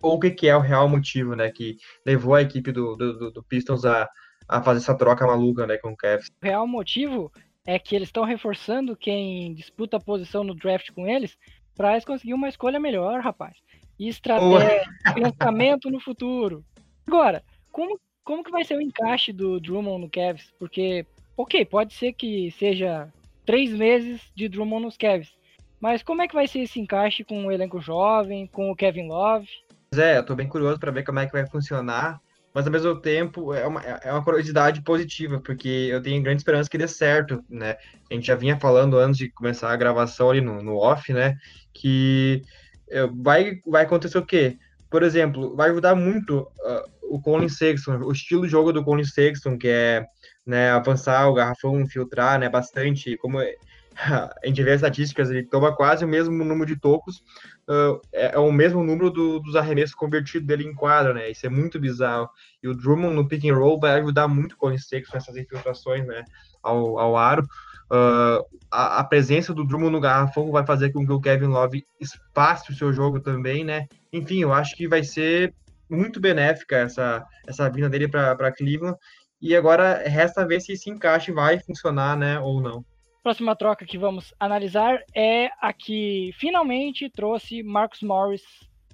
Ou o que, que é o real motivo, né, que levou a equipe do, do, do Pistons a, a fazer essa troca maluca, né, com o Cavs? O real motivo é que eles estão reforçando quem disputa a posição no draft com eles para eles conseguirem uma escolha melhor, rapaz. E estratégia, pensamento no futuro. Agora, como, como que vai ser o encaixe do Drummond no Cavs? Porque, ok, pode ser que seja três meses de Drummond nos Cavs, mas como é que vai ser esse encaixe com o elenco jovem, com o Kevin Love? É, eu tô bem curioso para ver como é que vai funcionar, mas ao mesmo tempo é uma, é uma curiosidade positiva, porque eu tenho grande esperança que dê certo, né? A gente já vinha falando antes de começar a gravação ali no, no off, né? Que é, vai, vai acontecer o quê? Por exemplo, vai ajudar muito uh, o Colin Sexton, o estilo de jogo do Colin Sexton, que é né, avançar o garrafão, infiltrar né, bastante, como a gente vê as estatísticas, ele toma quase o mesmo número de tocos, uh, é, é, o mesmo número do, dos arremessos convertidos dele em quadra, né? Isso é muito bizarro. E o Drummond no pick and roll vai ajudar muito o Colin Sexton nessas infiltrações, né? Ao, ao aro. Uh, a, a, presença do Drummond no garrafão vai fazer com que o Kevin Love espace o seu jogo também, né? Enfim, eu acho que vai ser muito benéfica essa, essa vinda dele para Cleveland. E agora resta ver se esse encaixe vai funcionar, né, ou não. Próxima troca que vamos analisar é a que finalmente trouxe Marcus Morris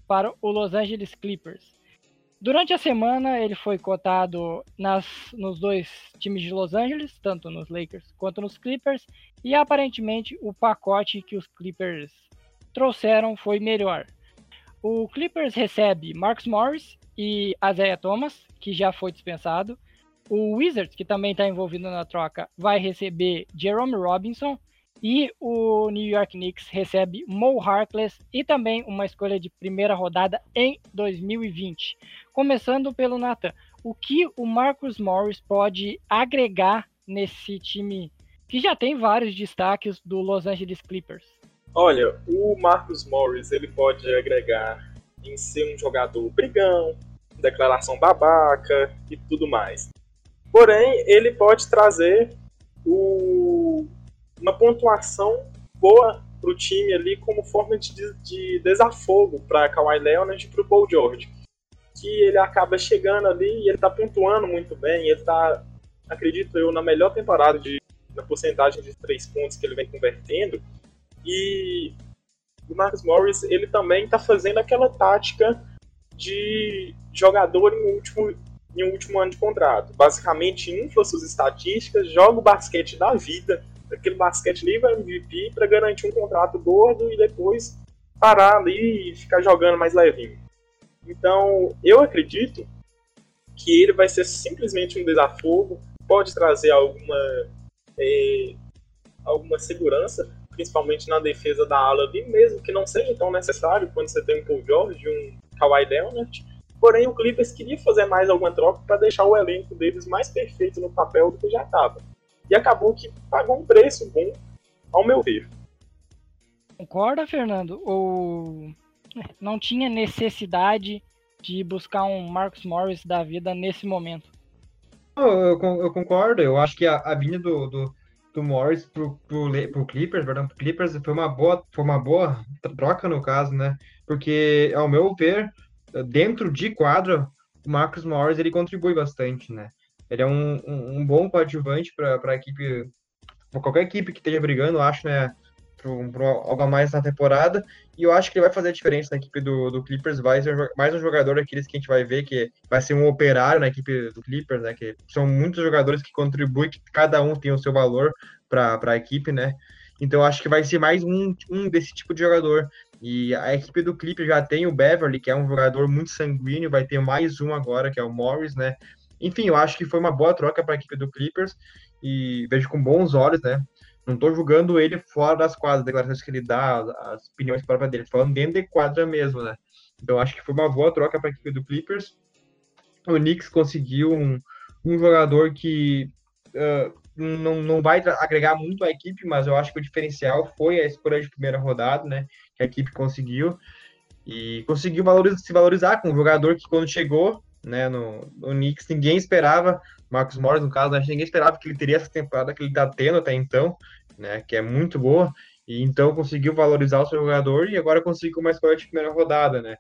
para o Los Angeles Clippers. Durante a semana, ele foi cotado nas, nos dois times de Los Angeles, tanto nos Lakers quanto nos Clippers, e aparentemente o pacote que os Clippers trouxeram foi melhor. O Clippers recebe Marcus Morris e Isaiah Thomas, que já foi dispensado, o Wizards, que também está envolvido na troca, vai receber Jerome Robinson. E o New York Knicks recebe Mo Harkless e também uma escolha de primeira rodada em 2020. Começando pelo Nathan, o que o Marcus Morris pode agregar nesse time que já tem vários destaques do Los Angeles Clippers? Olha, o Marcus Morris ele pode agregar em ser um jogador brigão, declaração babaca e tudo mais. Porém, ele pode trazer o, uma pontuação boa para o time ali como forma de, de desafogo para Kawhi Leonard e para o Paul George. Que ele acaba chegando ali e ele está pontuando muito bem. Ele está, acredito eu, na melhor temporada de, na porcentagem de três pontos que ele vem convertendo. E o Marcus Morris ele também está fazendo aquela tática de jogador em último em um último ano de contrato. Basicamente, infla suas estatísticas, joga o basquete da vida, aquele basquete livre MVP, para garantir um contrato gordo e depois parar ali e ficar jogando mais levinho. Então, eu acredito que ele vai ser simplesmente um desafogo, pode trazer alguma, é, alguma segurança, principalmente na defesa da ala ali, mesmo que não seja tão necessário quando você tem um Paul George, um Kawhi Leonard. Porém, o Clippers queria fazer mais alguma troca para deixar o elenco deles mais perfeito no papel do que já estava. E acabou que pagou um preço bom, ao meu ver. Concorda, Fernando? Ou não tinha necessidade de buscar um Marcus Morris da vida nesse momento? Eu, eu concordo, eu acho que a, a vinda do, do, do Morris pro, pro, pro Clippers, perdão, pro Clippers foi uma boa, foi uma boa troca no caso, né? Porque, ao meu ver, dentro de quadra, o Marcus Morris ele contribui bastante, né? Ele é um, um, um bom coadjuvante para a equipe, pra qualquer equipe que esteja brigando, acho, né? para algo a mais na temporada. E eu acho que ele vai fazer a diferença na equipe do, do Clippers. Vai ser mais um jogador daqueles que a gente vai ver que vai ser um operário na equipe do Clippers, né? Que são muitos jogadores que contribuem, que cada um tem o seu valor para a equipe, né? Então eu acho que vai ser mais um, um desse tipo de jogador. E a equipe do Clippers já tem o Beverly, que é um jogador muito sanguíneo, vai ter mais um agora, que é o Morris, né? Enfim, eu acho que foi uma boa troca para a equipe do Clippers e vejo com bons olhos, né? Não estou julgando ele fora das quadras, as declarações que ele dá, as opiniões próprias dele, falando dentro de quadra mesmo, né? Então acho que foi uma boa troca para a equipe do Clippers. O Knicks conseguiu um, um jogador que uh, não, não vai agregar muito à equipe, mas eu acho que o diferencial foi a escolha de primeira rodada, né? Que a equipe conseguiu. E conseguiu se valorizar com um jogador que quando chegou né, no, no Knicks, ninguém esperava, Marcos Morris, no caso, né, ninguém esperava que ele teria essa temporada que ele está tendo até então, né, que é muito boa, e então conseguiu valorizar o seu jogador e agora conseguiu uma escolha de primeira rodada, né.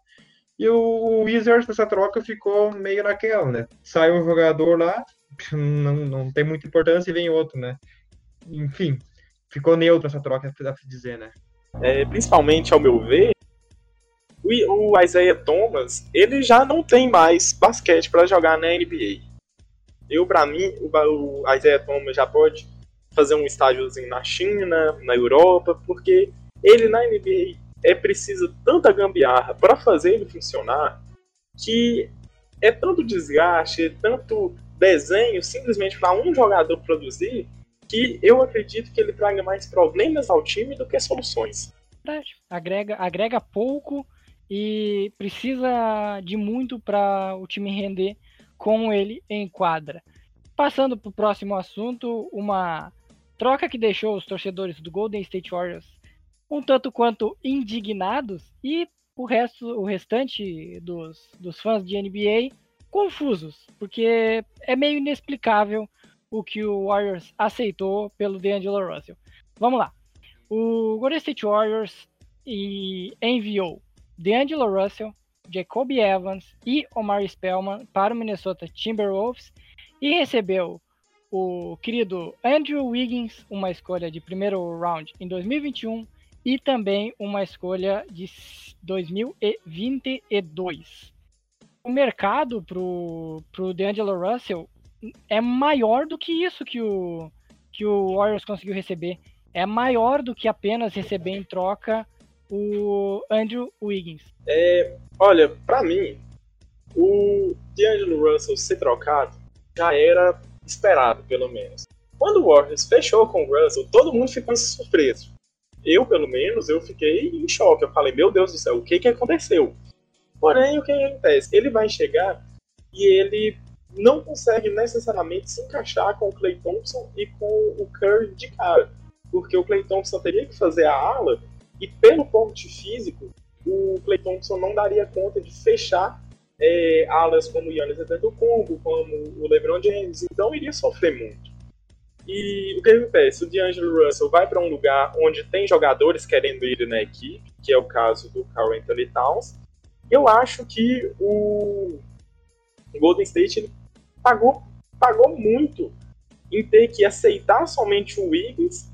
E o Wizards nessa troca ficou meio naquela, né? Sai um jogador lá, não, não tem muita importância e vem outro, né? Enfim, ficou neutro essa troca, dá pra dizer, né? É, principalmente, ao meu ver, o, Isaiah Thomas, ele já não tem mais basquete para jogar na NBA. Eu, para mim, o, o Isaiah Thomas já pode fazer um estágiozinho na China, na Europa, porque ele na NBA é preciso tanta gambiarra para fazer ele funcionar que é tanto desgaste, é tanto desenho simplesmente para um jogador produzir que eu acredito que ele traga mais problemas ao time do que soluções. Agrega, agrega pouco e precisa de muito para o time render com ele em quadra. Passando para o próximo assunto, uma troca que deixou os torcedores do Golden State Warriors um tanto quanto indignados e o resto, o restante dos, dos fãs de NBA confusos, porque é meio inexplicável o que o Warriors aceitou pelo DeAngelo Russell. Vamos lá. O Golden State Warriors enviou DeAngelo Russell, Jacoby Evans e Omar Spellman para o Minnesota Timberwolves e recebeu o querido Andrew Wiggins, uma escolha de primeiro round em 2021 e também uma escolha de 2022. O mercado para o DeAngelo Russell é maior do que isso que o, que o Warriors conseguiu receber. É maior do que apenas receber em troca o Andrew Wiggins? É, olha, para mim, o D'Angelo Russell ser trocado já era esperado, pelo menos. Quando o Warriors fechou com o Russell, todo mundo ficou surpreso. Eu, pelo menos, eu fiquei em choque. Eu falei, meu Deus do céu, o que que aconteceu? Porém, o que acontece? Ele vai chegar e ele não consegue necessariamente se encaixar com o Clay Thompson e com o Curry de cara. Porque o Clay Thompson teria que fazer a ala e pelo porte físico, o Clay Thompson não daria conta de fechar é, alas como o Yannis Antetokounmpo, como o LeBron James, então iria sofrer muito. E o que acontece? O D'Angelo Russell vai para um lugar onde tem jogadores querendo ir na equipe, que é o caso do Carl Anthony Towns. Eu acho que o Golden State pagou, pagou muito em ter que aceitar somente o Wiggins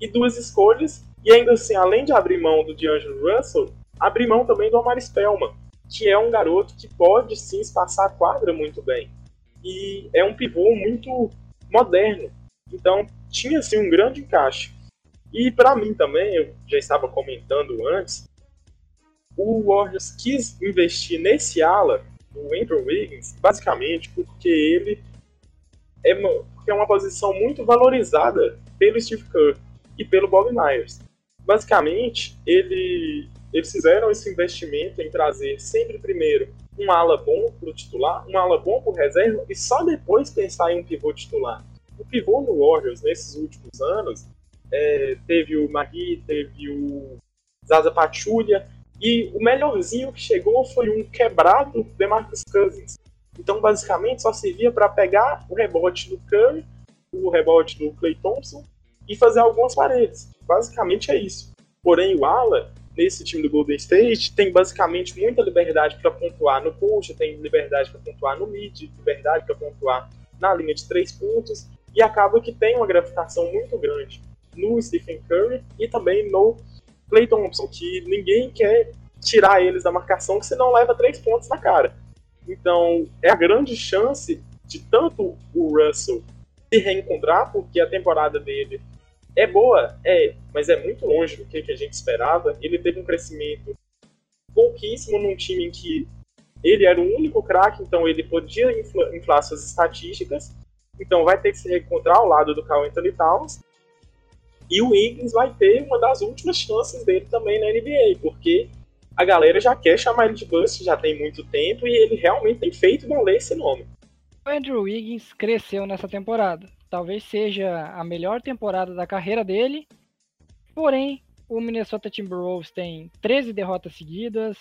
e duas escolhas e ainda assim, além de abrir mão do D'Angelo Russell, abrir mão também do Omar Spellman, que é um garoto que pode sim espaçar a quadra muito bem. e é um pivô muito moderno. Então tinha assim um grande encaixe. E para mim também, eu já estava comentando antes, o Warriors quis investir nesse ala, no Andrew Wiggins, basicamente porque ele é uma, é uma posição muito valorizada pelo Steve Kerr e pelo Bob Myers. Basicamente, ele, eles fizeram esse investimento em trazer sempre primeiro um ala bom para o titular, um ala bom para o reserva e só depois pensar em um pivô titular. O pivô no Warriors nesses últimos anos é, teve o Magui, teve o Zaza Pachulia e o melhorzinho que chegou foi um quebrado DeMarcus Cousins. Então, basicamente, só servia para pegar o rebote do Curry, o rebote do Clay Thompson e fazer algumas paredes. Basicamente é isso. Porém, o Ala, nesse time do Golden State, tem basicamente muita liberdade para pontuar no push, tem liberdade para pontuar no mid, liberdade para pontuar na linha de três pontos, e acaba que tem uma gravitação muito grande no Stephen Curry e também no Clay Thompson, que ninguém quer tirar eles da marcação, que senão leva três pontos na cara. Então, é a grande chance de tanto o Russell se reencontrar, porque a temporada dele é boa, é, mas é muito longe do que, a gente esperava. Ele teve um crescimento pouquíssimo num time em que ele era o único craque, então ele podia inflar suas estatísticas. Então vai ter que se reencontrar ao lado do Carl Anthony Towns. E o Wiggins vai ter uma das últimas chances dele também na NBA, porque a galera já quer chamar ele de Bust já tem muito tempo e ele realmente tem feito valer esse nome. O Andrew Wiggins cresceu nessa temporada. Talvez seja a melhor temporada da carreira dele. Porém, o Minnesota Timberwolves tem 13 derrotas seguidas.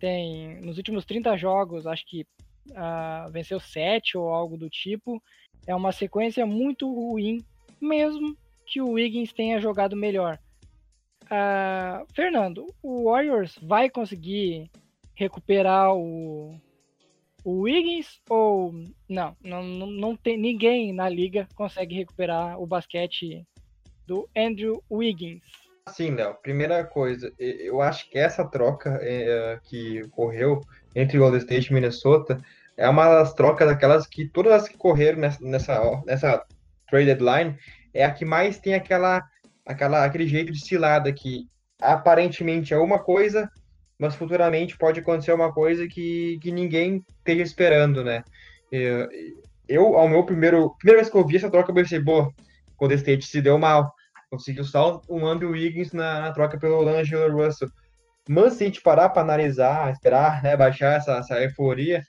Tem nos últimos 30 jogos, acho que uh, venceu 7 ou algo do tipo. É uma sequência muito ruim, mesmo que o Wiggins tenha jogado melhor. Uh, Fernando, o Warriors vai conseguir recuperar o, o Wiggins ou não, não? Não tem ninguém na liga consegue recuperar o basquete do Andrew Wiggins. Sim, Léo. Primeira coisa, eu acho que essa troca é, que ocorreu entre o Golden State e Minnesota é uma das trocas daquelas que todas as que correram nessa, nessa, nessa trade deadline é a que mais tem aquela aquela, aquele jeito de cilada que aparentemente é uma coisa, mas futuramente pode acontecer uma coisa que, que ninguém esteja esperando, né? Eu, eu, ao meu primeiro. Primeira vez que eu vi essa troca, eu pensei, boa, o State se deu mal. Conseguiu só um Andrew Wiggins na, na troca pelo Angelo Russell. Mas se a gente parar para analisar, esperar, né, baixar essa, essa euforia,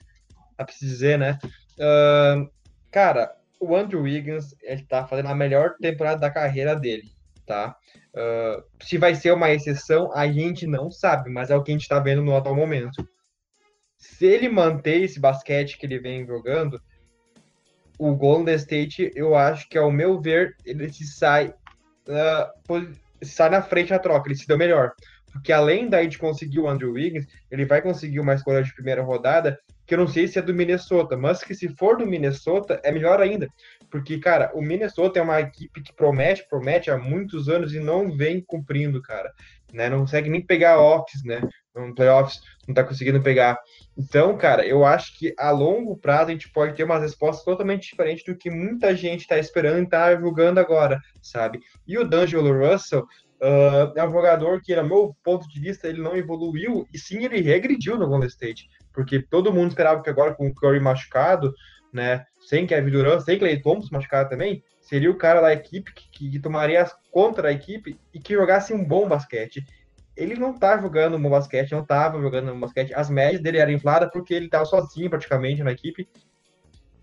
pra se dizer, né? Uh, cara, o Andrew Wiggins, ele tá fazendo a melhor temporada da carreira dele tá? Uh, se vai ser uma exceção, a gente não sabe, mas é o que a gente está vendo no atual momento. Se ele manter esse basquete que ele vem jogando, o Golden State, eu acho que, ao meu ver, ele se sai, uh, sai na frente da troca, ele se deu melhor. Porque além daí de conseguir o Andrew Wiggins, ele vai conseguir uma escolha de primeira rodada, que eu não sei se é do Minnesota, mas que se for do Minnesota, é melhor ainda. Porque, cara, o Minnesota é uma equipe que promete, promete há muitos anos e não vem cumprindo, cara. Né? Não consegue nem pegar offs, né? No playoffs, não tá conseguindo pegar. Então, cara, eu acho que a longo prazo a gente pode ter umas respostas totalmente diferentes do que muita gente tá esperando e tá julgando agora, sabe? E o D'Angelo Russell uh, é um jogador que, no meu ponto de vista, ele não evoluiu e sim ele regrediu no Golden State. Porque todo mundo esperava que agora com o Curry machucado, né? Sem Kevin Durant, sem Clay Thompson machucado também, seria o cara da equipe que, que tomaria contra a equipe e que jogasse um bom basquete. Ele não tá jogando um bom basquete, não tava jogando um basquete. As médias dele eram infladas porque ele tava sozinho praticamente na equipe,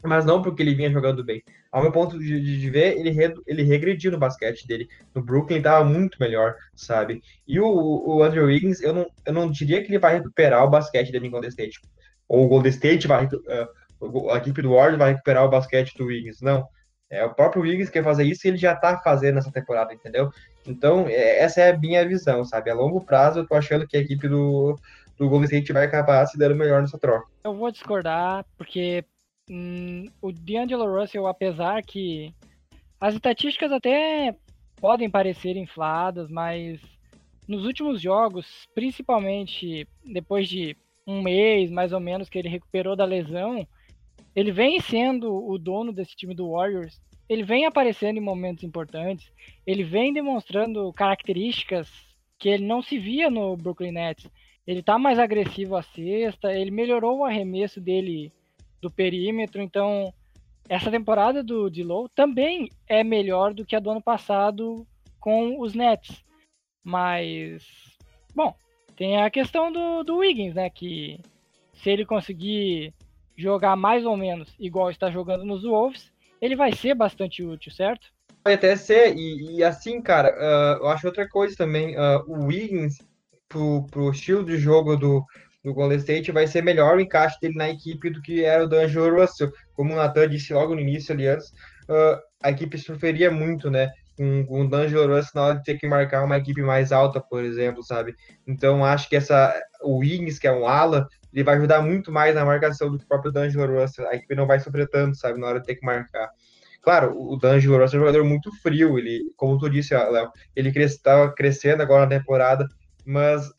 mas não porque ele vinha jogando bem. Ao meu ponto de, de, ver, ele, re, ele regrediu no basquete dele. No Brooklyn ele tava muito melhor, sabe? E o, o Andrew Wiggins, eu não, eu não diria que ele vai recuperar o basquete dele em Golden State. Ou o Golden State vai, uh, a equipe do Warriors vai recuperar o basquete do Wiggins. Não. É o próprio Wiggins que quer fazer isso e ele já tá fazendo essa temporada, entendeu? Então, é, essa é a minha visão, sabe? A longo prazo, eu tô achando que a equipe do, do Golden State vai acabar se dando melhor nessa troca. Eu vou discordar, porque hum, o D'Angelo Russell, apesar que as estatísticas até podem parecer infladas, mas nos últimos jogos, principalmente depois de um mês mais ou menos que ele recuperou da lesão, Ele vem sendo o dono desse time do Warriors. Ele vem aparecendo em momentos importantes. Ele vem demonstrando características que ele não se via no Brooklyn Nets. Ele tá mais agressivo à cesta, ele melhorou o arremesso dele do perímetro, então essa temporada do Dilow também é melhor do que a do ano passado com os Nets. Mas, bom, tem a questão do, do Wiggins, né? Que se ele conseguir jogar mais ou menos igual está jogando nos Wolves, ele vai ser bastante útil, certo? Vai até ser, e, e assim, cara, uh, eu acho outra coisa também, uh, o Wiggins, pro, pro estilo de jogo do, do Golden State, vai ser melhor o encaixe dele na equipe do que era o D'Angelo Russell. Como o Nathan disse logo no início ali antes, uh, a equipe sofreria muito, né? Com, com o D'Angelo Russell na hora de ter que marcar uma equipe mais alta, por exemplo, sabe? Então acho que essa o Wings, que é um ala, ele vai ajudar muito mais na marcação do que o próprio D'Angelo Russell. A equipe não vai sofrer tanto, sabe, na hora de ter que marcar. Claro, o D'Angelo Russell é um jogador muito frio, ele, como tu disse, Léo, ele estava crescendo agora na temporada, mas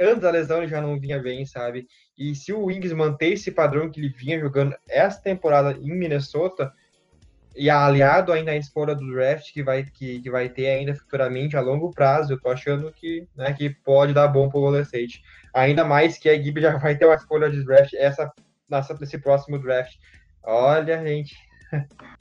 antes da lesão ele já não vinha bem, sabe? E se o Wings manter esse padrão que ele vinha jogando essa temporada em Minnesota, e aliado ainda à escolha do draft que vai, que, que vai ter ainda futuramente a longo prazo, eu tô achando que, né, que pode dar bom pro Golden State. Ainda mais que a equipe já vai ter uma escolha de draft essa, nessa, nesse próximo draft. Olha, gente.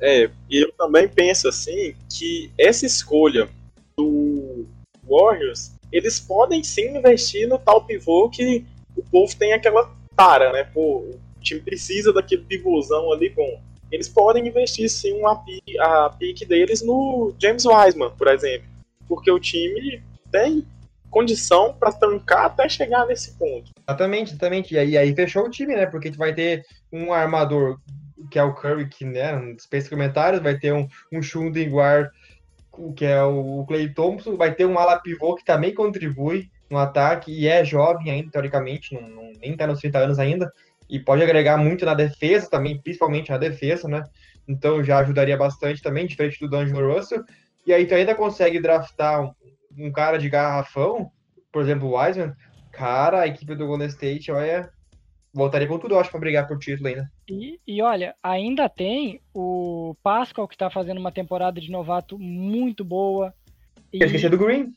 É, e eu também penso assim que essa escolha do Warriors eles podem sim investir no tal pivô que o povo tem aquela tara, né? Pô, o time precisa daquele pivôzão ali bom. Eles podem investir sim uma, a pique deles no James Wiseman, por exemplo. Porque o time tem condição para tancar até chegar nesse ponto. Exatamente, exatamente. E aí, aí fechou o time, né? Porque vai ter um armador que é o Curry, que né, dispensa comentários, vai ter um, um guard que é o Clay Thompson, vai ter um ala pivô que também contribui no ataque e é jovem ainda, teoricamente, não, não nem está nos 30 anos ainda, e pode agregar muito na defesa também, principalmente na defesa, né? Então já ajudaria bastante também, diferente do D'Angelo Russell. E aí tu ainda consegue draftar um, um cara de garrafão, por exemplo, o Wiseman, cara, a equipe do Golden State, olha, voltaria com tudo, eu acho, para brigar por título ainda. E, e olha, ainda tem o Pascal, que está fazendo uma temporada de novato muito boa. E... Eu esqueci do Green.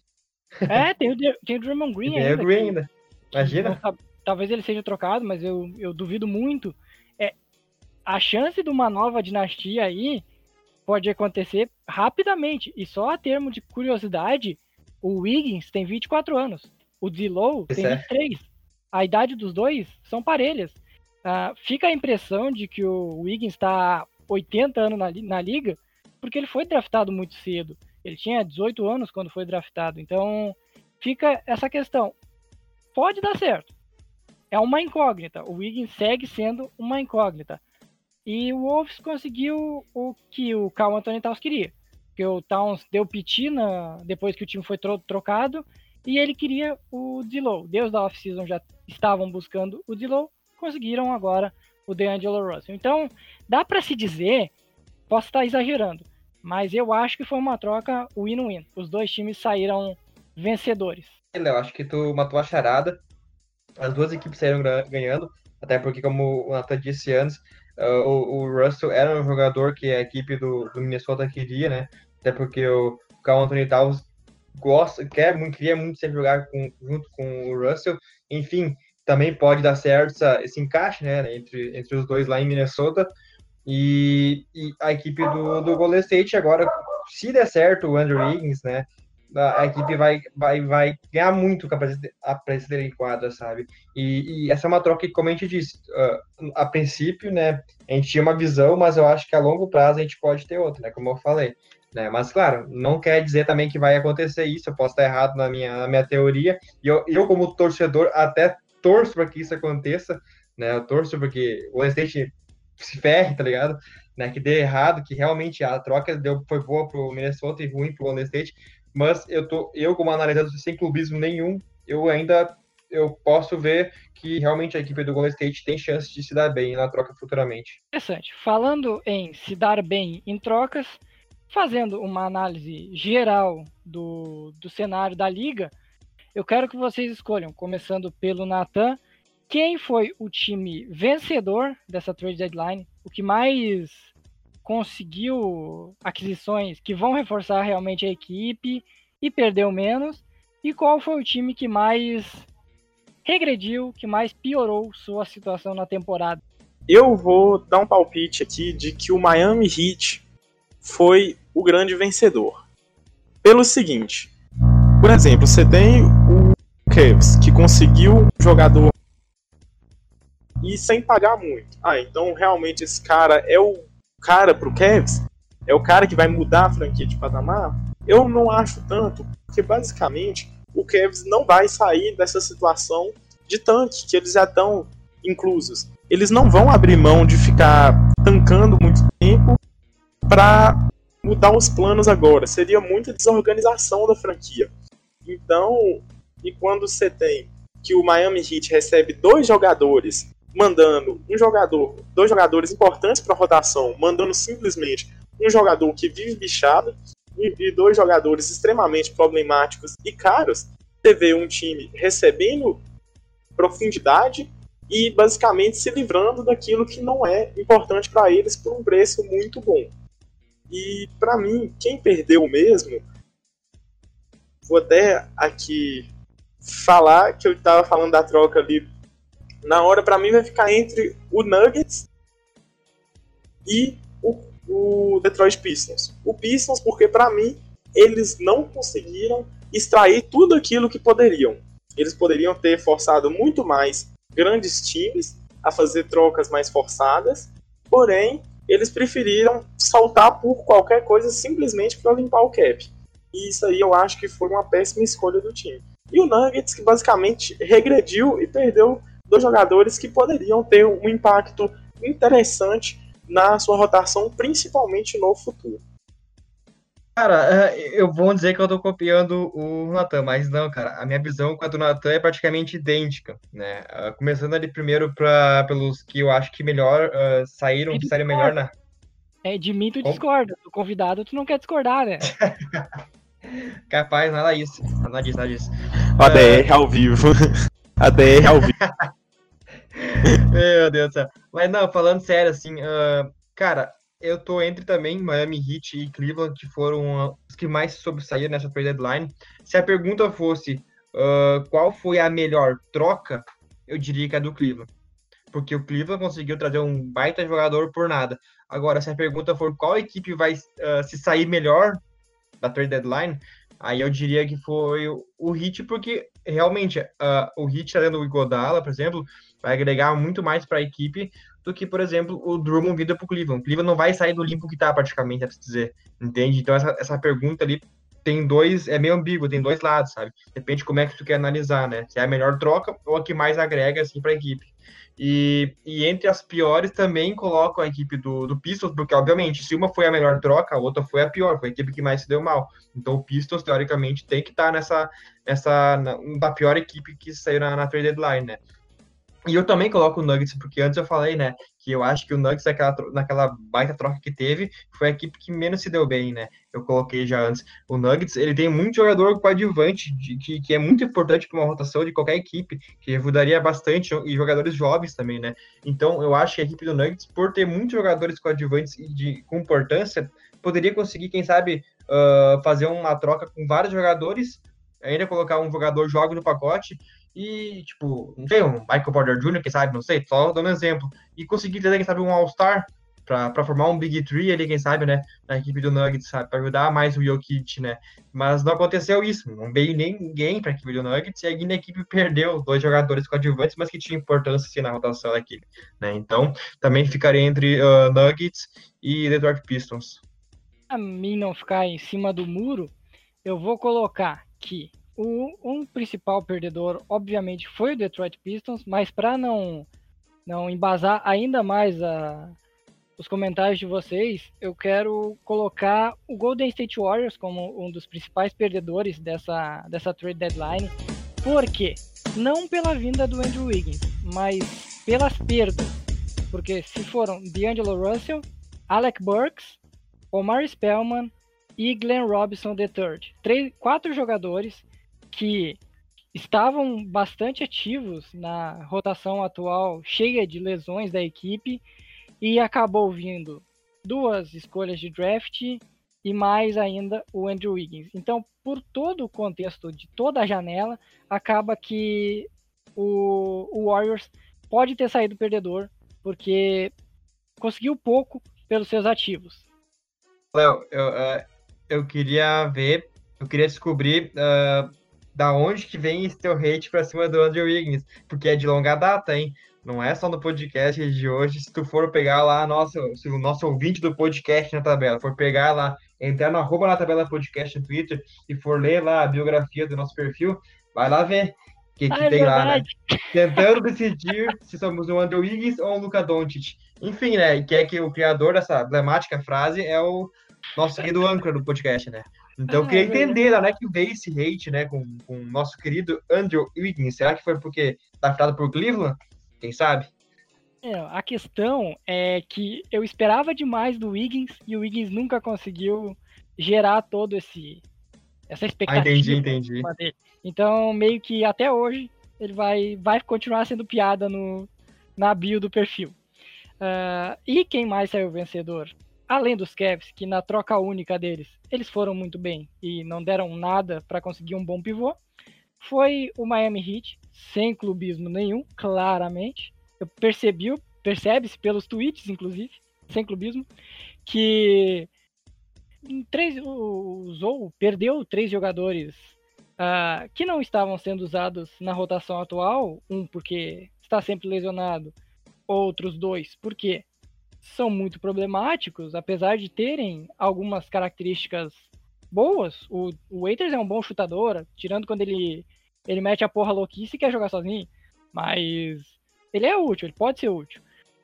É, tem o, tem o Draymond Green tem ainda. o Green ainda. Imagina. Não, talvez ele seja trocado, mas eu, eu duvido muito. É, a chance de uma nova dinastia aí pode acontecer rapidamente. E só a termo de curiosidade, o Wiggins tem 24 anos. O D-Low tem 23. É a idade dos dois são parelhas. Uh, fica a impressão de que o Wiggins está 80 anos na, na liga, porque ele foi draftado muito cedo. Ele tinha 18 anos quando foi draftado. Então, fica essa questão. Pode dar certo. É uma incógnita. O Wiggins segue sendo uma incógnita. E o Wolves conseguiu o que o Carl Anthony Towns queria. Que o Towns deu pitina depois que o time foi tro trocado e ele queria o Dilow. Deus da off-season já estavam buscando o Dilow, conseguiram agora o DeAngelo Russell. Então, dá para se dizer, posso estar exagerando, mas eu acho que foi uma troca win-win. Os dois times saíram vencedores. Eu acho que tu matou a charada. As duas equipes saíram ganhando, até porque, como o Nathan disse antes, uh, o, o, Russell era um jogador que a equipe do, do Minnesota queria, né? Até porque o Carl Anthony Towns gosta, quer muito, queria muito sempre jogar com, junto com o Russell. Enfim, também pode dar certo essa, esse encaixe né, entre, entre os dois lá em Minnesota. E, e a equipe do, do Golden State agora, se der certo o Andrew Wiggins, né, a, a equipe vai, vai, vai ganhar muito com a presença dele em quadra, sabe? E, e, essa é uma troca que, como a gente disse, uh, a princípio, né, a gente tinha uma visão, mas eu acho que a longo prazo a gente pode ter outra, né, como eu falei. Né? Mas, claro, não quer dizer também que vai acontecer isso, eu posso estar errado na minha, na minha teoria, e eu, eu, como torcedor, até torço para que isso aconteça, né? Eu torço porque o State se ferre, tá ligado? Né? Que dê errado, que realmente a troca deu, foi boa pro Minnesota e ruim pro Golden State, mas eu, tô, eu como analisando sem clubismo nenhum, eu ainda eu posso ver que realmente a equipe do Golden State tem chance de se dar bem na troca futuramente. Interessante. Falando em se dar bem em trocas, fazendo uma análise geral do, do cenário da liga, eu quero que vocês escolham, começando pelo Natan, quem foi o time vencedor dessa trade deadline, o que mais conseguiu aquisições que vão reforçar realmente a equipe e perdeu menos, e qual foi o time que mais regrediu, que mais piorou sua situação na temporada. Eu vou dar um palpite aqui de que o Miami Heat foi o grande vencedor. Pelo seguinte, por exemplo, você tem o Cavs, que conseguiu um jogador e sem pagar muito. Ah, então realmente esse cara é o cara pro Cavs? É o cara que vai mudar a franquia de patamar? Eu não acho tanto, porque basicamente o Cavs não vai sair dessa situação de tanque, que eles já estão inclusos. Eles não vão abrir mão de ficar tancando muito tempo para mudar os planos agora. Seria muita desorganização da franquia. Então, e quando você tem que o Miami Heat recebe dois jogadores mandando um jogador, dois jogadores importantes para a rotação, mandando simplesmente um jogador que vive bichado e dois jogadores extremamente problemáticos e caros, você vê um time recebendo profundidade e basicamente se livrando daquilo que não é importante para eles por um preço muito bom. E para mim, quem perdeu mesmo, vou até aqui falar que eu estava falando da troca ali na hora, para mim vai ficar entre o Nuggets e o, o Detroit Pistons. O Pistons, porque para mim eles não conseguiram extrair tudo aquilo que poderiam. Eles poderiam ter forçado muito mais grandes times a fazer trocas mais forçadas, porém eles preferiram saltar por qualquer coisa simplesmente para limpar o cap. E isso aí eu acho que foi uma péssima escolha do time. E o Nuggets que basicamente regrediu e perdeu dois jogadores que poderiam ter um impacto interessante na sua rotação, principalmente no futuro. Cara, é, eu vou dizer que eu tô copiando o Natan, mas não, cara, a minha visão com a do Natan é praticamente idêntica, né? Uh, começando ali primeiro pra, pelos que eu acho que melhor uh, saíram, que saíram melhor na. É, de mim tu discorda, do convidado tu não quer discordar, né? Capaz, nada disso, nada disso, nada disso. ADR uh... ao vivo. ADR ao vivo. Meu Deus do céu. Mas não, falando sério, assim, cara, eu tô entre também Miami Heat e Cleveland, que foram os que mais sobressaíram nessa trade deadline. Se a pergunta fosse uh, qual foi a melhor troca, eu diria que é a do Cleveland. Porque o Cleveland conseguiu trazer um baita jogador por nada. Agora, se a pergunta for qual equipe vai uh, se sair melhor da trade deadline, aí eu diria que foi o Heat, porque realmente uh, o Heat trazendo o Igodala, por exemplo, vai agregar muito mais para a equipe do que, por exemplo, o Drummond vindo para o Cleveland. O Cleveland não vai sair do limpo que está praticamente, é para dizer, entende? Então essa, essa pergunta ali tem dois, é meio ambíguo, tem dois lados, sabe? Depende de como é que tu quer analisar, né? Se é a melhor troca ou a que mais agrega, assim, para a equipe. E, e, entre as piores também colocam a equipe do, do Pistons, porque, obviamente, se uma foi a melhor troca, a outra foi a pior, foi a equipe que mais se deu mal. Então, o Pistons, teoricamente, tem que estar tá nessa, nessa na, da pior equipe que saiu na, na trade deadline, né? E eu também coloco o Nuggets, porque antes eu falei, né, que eu acho que o Nuggets, naquela, naquela baita troca que teve, foi a equipe que menos se deu bem, né? Eu coloquei já antes. O Nuggets, ele tem muito jogador coadjuvante, de, que, que é muito importante para uma rotação de qualquer equipe, que ajudaria bastante, e jogadores jovens também, né? Então, eu acho que a equipe do Nuggets, por ter muitos jogadores coadjuvantes de, com importância, poderia conseguir, quem sabe, uh, fazer uma troca com vários jogadores, ainda colocar um jogador jovem no pacote, e, tipo, não sei, um Michael Porter Jr., quem sabe, não sei, só dando um exemplo, e conseguir ter, quem sabe, um All-Star para formar um Big Three ali, quem sabe, né, na equipe do Nuggets, sabe, para ajudar mais o Jokic, né, mas não aconteceu isso, não veio ninguém para a equipe do Nuggets, e aí a equipe perdeu dois jogadores coadjuvantes, mas que tinham importância, assim, na rotação da equipe, né, então, também ficaria entre uh, Nuggets e Detroit Pistons. A mim não ficar em cima do muro, eu vou colocar que o, um principal perdedor, obviamente, foi o Detroit Pistons, mas para não, não embasar ainda mais a, os comentários de vocês, eu quero colocar o Golden State Warriors como um dos principais perdedores dessa, dessa trade deadline. Por quê? Não pela vinda do Andrew Wiggins, mas pelas perdas. Porque se foram D'Angelo Russell, Alec Burks, Omar Spellman e Glenn Robinson III. Três, quatro jogadores que estavam bastante ativos na rotação atual, cheia de lesões da equipe, e acabou vindo duas escolhas de draft e mais ainda o Andrew Wiggins. Então, por todo o contexto de toda a janela, acaba que o, o Warriors pode ter saído perdedor, porque conseguiu pouco pelos seus ativos. Léo, eu, uh, eu queria ver, eu queria descobrir uh, da onde que vem esse teu hate pra cima do Andrew Wiggins, porque é de longa data, hein? Não é só no podcast de hoje. Se tu for pegar lá, nossa, se o nosso ouvinte do podcast na tabela for pegar lá, entrar no arroba na tabela podcast no Twitter e for ler lá a biografia do nosso perfil, vai lá ver o que, que ah, é tem lá, né? Tentando decidir se somos o Andrew Wiggins ou o Luca Doncic. Enfim, né? Que é que o criador dessa emblemática frase é o nosso querido âncora do podcast, né? Então, eu queria ah, entender da onde é que veio esse hate, né, com o nosso querido Andrew Wiggins. Será que foi porque tá ficado por Cleveland? Quem sabe? É, a questão é que eu esperava demais do Wiggins e o Wiggins nunca conseguiu gerar todo esse essa expectativa. Ah, entendi, entendi. Então, meio que até hoje ele vai vai continuar sendo piada no na bio do perfil. Uh, e quem mais saiu vencedor? Além dos Cavs, que na troca única deles, eles foram muito bem e não deram nada para conseguir um bom pivô, foi o Miami Heat, sem clubismo nenhum, claramente. Eu percebi, percebe-se pelos tweets, inclusive, sem clubismo, que três, usou, perdeu três jogadores uh, que não estavam sendo usados na rotação atual, um porque está sempre lesionado, outros dois porque são muito problemáticos, apesar de terem algumas características boas. O, o Waiters é um bom chutador, tirando quando ele, ele mete a porra louquice e quer jogar sozinho. Mas ele é útil, ele pode ser útil.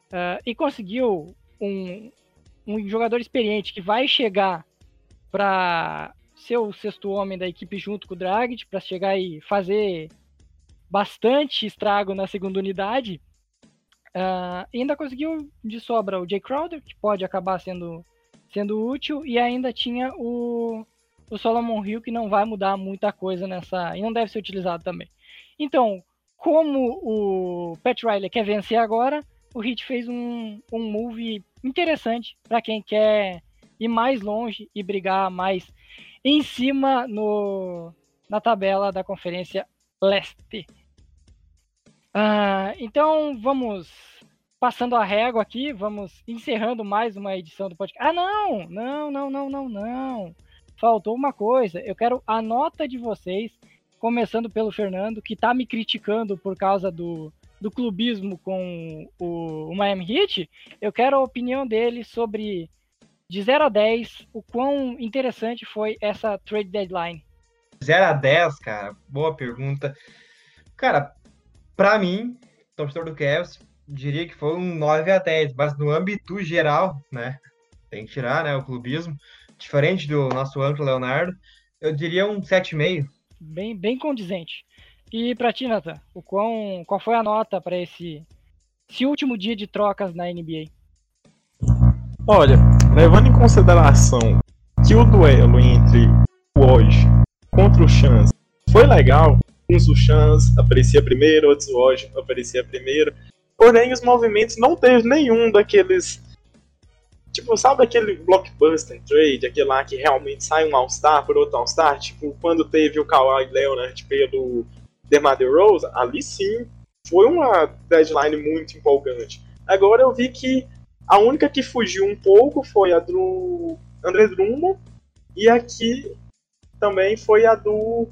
Uh, e conseguiu um, um jogador experiente que vai chegar para ser o sexto homem da equipe junto com o Dragic, para chegar e fazer bastante estrago na segunda unidade. Uh, ainda conseguiu de sobra o Jay Crowder, que pode acabar sendo, sendo útil, e ainda tinha o, o Solomon Hill, que não vai mudar muita coisa nessa. e não deve ser utilizado também. Então, como o Pat Riley quer vencer agora, o Heat fez um, um move interessante para quem quer ir mais longe e brigar mais em cima no, na tabela da Conferência Leste. Uh, então vamos passando a régua aqui, vamos encerrando mais uma edição do podcast. Ah, não, não, não, não, não, não faltou uma coisa. Eu quero a nota de vocês, começando pelo Fernando, que tá me criticando por causa do, do clubismo com o, o Miami Heat. Eu quero a opinião dele sobre, de 0 a 10, o quão interessante foi essa trade deadline. 0 a 10, cara, boa pergunta. Cara, para mim, torcedor do Cavs, diria que foi um 9 a 10, mas no âmbito geral, né? Tem que tirar, né, o clubismo diferente do nosso amplo Leonardo, eu diria um 7,5. Bem, bem condizente. E para ti, Nathan, o qual, qual foi a nota para esse, esse último dia de trocas na NBA? Olha, levando em consideração que o duelo entre o hoje contra o Chance foi legal, uns o Chance aparecia primeiro, outros o aparecia primeiro, porém os movimentos não teve nenhum daqueles Tipo, sabe aquele blockbuster trade, aquele lá que realmente sai um All-Star por outro All-Star? Tipo, quando teve o Kawhi Leonard pelo DeMar DeRozan, ali sim foi uma deadline muito empolgante. Agora eu vi que a única que fugiu um pouco foi a do André Drummond e aqui também foi a do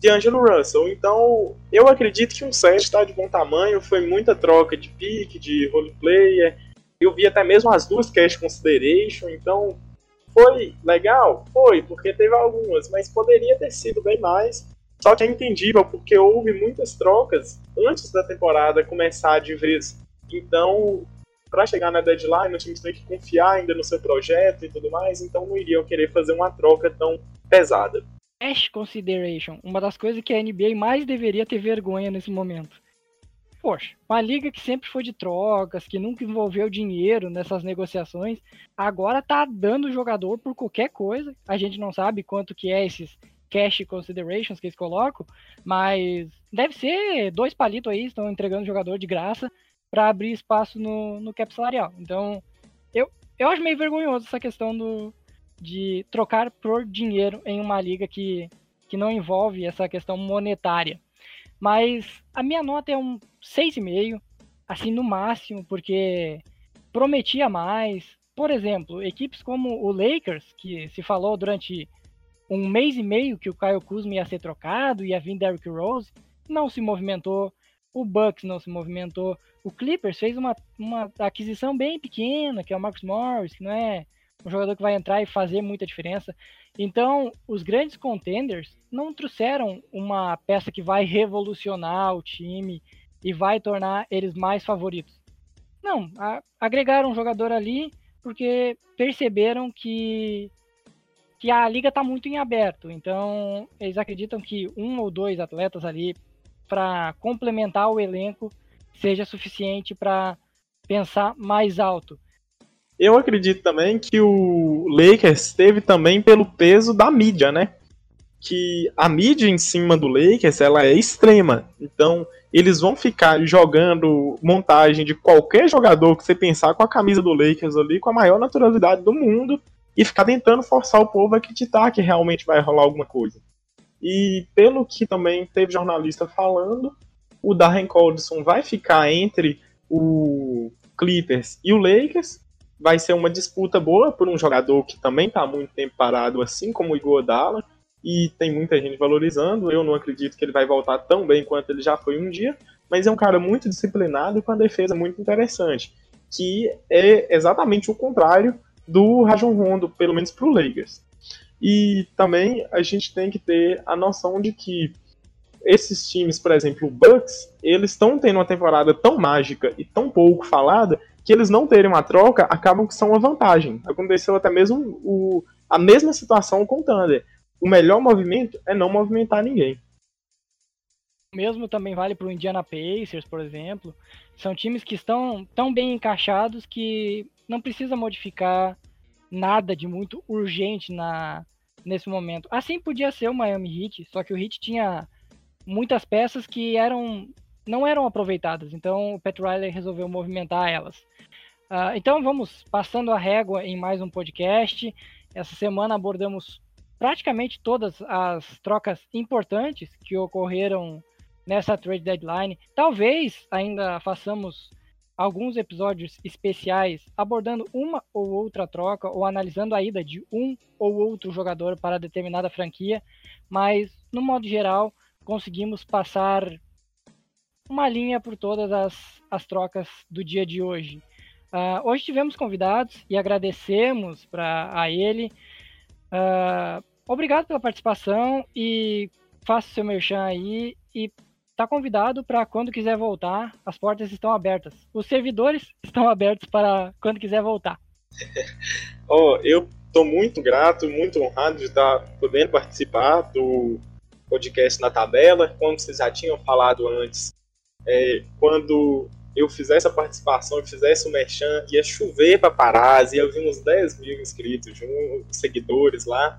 D'Angelo Russell. Então, eu acredito que um set está de bom tamanho, foi muita troca de pick, de role player, eu vi até mesmo as duas cash consideration, então foi legal? Foi, porque teve algumas, mas poderia ter sido bem mais. Só que é entendível, porque houve muitas trocas antes da temporada começar de vez. Então, para chegar na deadline, o time tem que confiar ainda no seu projeto e tudo mais, então não iriam querer fazer uma troca tão pesada. Cash consideration, uma das coisas que a NBA mais deveria ter vergonha nesse momento poxa, uma liga que sempre foi de trocas, que nunca envolveu dinheiro nessas negociações, agora tá dando jogador por qualquer coisa. A gente não sabe quanto que é esses cash considerations que eles colocam, mas deve ser dois palitos aí, estão entregando jogador de graça para abrir espaço no, no cap salarial. Então, eu, eu acho meio vergonhoso essa questão do, de trocar por dinheiro em uma liga que, que não envolve essa questão monetária. Mas a minha nota é um 6,5, assim, no máximo, porque prometia mais. Por exemplo, equipes como o Lakers, que se falou durante um mês e meio que o Kyle Kuzma ia ser trocado, ia vir Derrick Rose, não se movimentou. O Bucks não se movimentou. O Clippers fez uma, uma aquisição bem pequena, que é o Marcus Morris, que não é um jogador que vai entrar e fazer muita diferença. Então, os grandes contenders não trouxeram uma peça que vai revolucionar o time e vai tornar eles mais favoritos. Não, a, agregaram um jogador ali porque perceberam que que a liga está muito em aberto. Então, eles acreditam que um ou dois atletas ali para complementar o elenco seja suficiente para pensar mais alto. Eu acredito também que o Lakers teve também pelo peso da mídia, né? Que a mídia em cima do Lakers ela é extrema. Então, eles vão ficar jogando montagem de qualquer jogador que você pensar com a camisa do Lakers ali com a maior naturalidade do mundo e ficar tentando forçar o povo a acreditar que realmente vai rolar alguma coisa. E pelo que também teve jornalista falando, o Darren Collison vai ficar entre o Clippers e o Lakers. Vai ser uma disputa boa por um jogador que também está muito tempo parado, assim como o Iguodala, e tem muita gente valorizando. Eu não acredito que ele vai voltar tão bem quanto ele já foi um dia, mas é um cara muito disciplinado e com a defesa muito interessante, que é exatamente o contrário do Rajon Rondo, pelo menos para o Lakers. E também a gente tem que ter a noção de que esses times, por exemplo, o Bucks, eles estão tendo uma temporada tão mágica e tão pouco falada que eles não terem uma troca acabam que são uma vantagem. Aconteceu até mesmo o, a mesma situação com o Thunder. O melhor movimento é não movimentar ninguém. O mesmo também vale para o Indiana Pacers, por exemplo. São times que estão tão bem encaixados que não precisa modificar nada de muito urgente na, nesse momento. Assim podia ser o Miami Heat, só que o Heat tinha muitas peças que eram não eram aproveitadas, então o Pat Riley resolveu movimentar elas. Uh, então vamos passando a régua em mais um podcast. Essa semana abordamos praticamente todas as trocas importantes que ocorreram nessa trade deadline. Talvez ainda façamos alguns episódios especiais abordando uma ou outra troca ou analisando a ida de um ou outro jogador para determinada franquia, mas no modo geral conseguimos passar uma linha por todas as, as trocas do dia de hoje. Uh, hoje tivemos convidados e agradecemos para a ele. Uh, obrigado pela participação e faça o seu merchan aí e está convidado para quando quiser voltar, as portas estão abertas. Os servidores estão abertos para quando quiser voltar. oh, eu estou muito grato, muito honrado de estar podendo participar do podcast na tabela. Como vocês já tinham falado antes, é, quando eu fizesse a participação, fizesse o merchan, ia chover paparazzi, ia vir uns 10 mil inscritos, seguidores lá.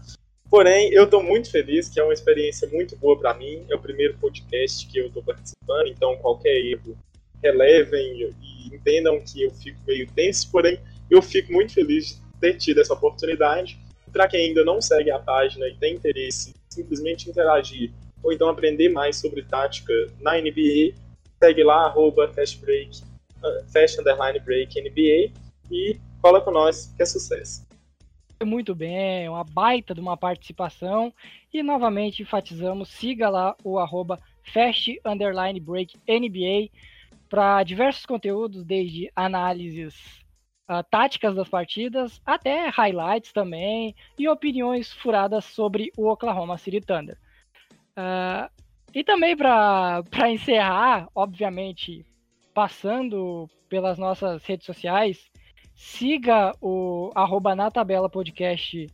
Porém, eu estou muito feliz, que é uma experiência muito boa para mim. É o primeiro podcast que eu estou participando, então qualquer erro relevem e entendam que eu fico meio tenso, porém eu fico muito feliz de ter tido essa oportunidade. Para quem ainda não segue a página e tem interesse simplesmente interagir ou então aprender mais sobre tática na NBA, segue lá, arroba fastbreak, fast underline break NBA e cola com nós, que é sucesso muito bem, uma baita de uma participação. E novamente enfatizamos, siga lá o arroba Fast Underline Break NBA para diversos conteúdos, desde análises uh, táticas das partidas até highlights também e opiniões furadas sobre o Oklahoma City Thunder. Uh, e também para encerrar, obviamente, passando pelas nossas redes sociais, Siga o arroba na tabela podcast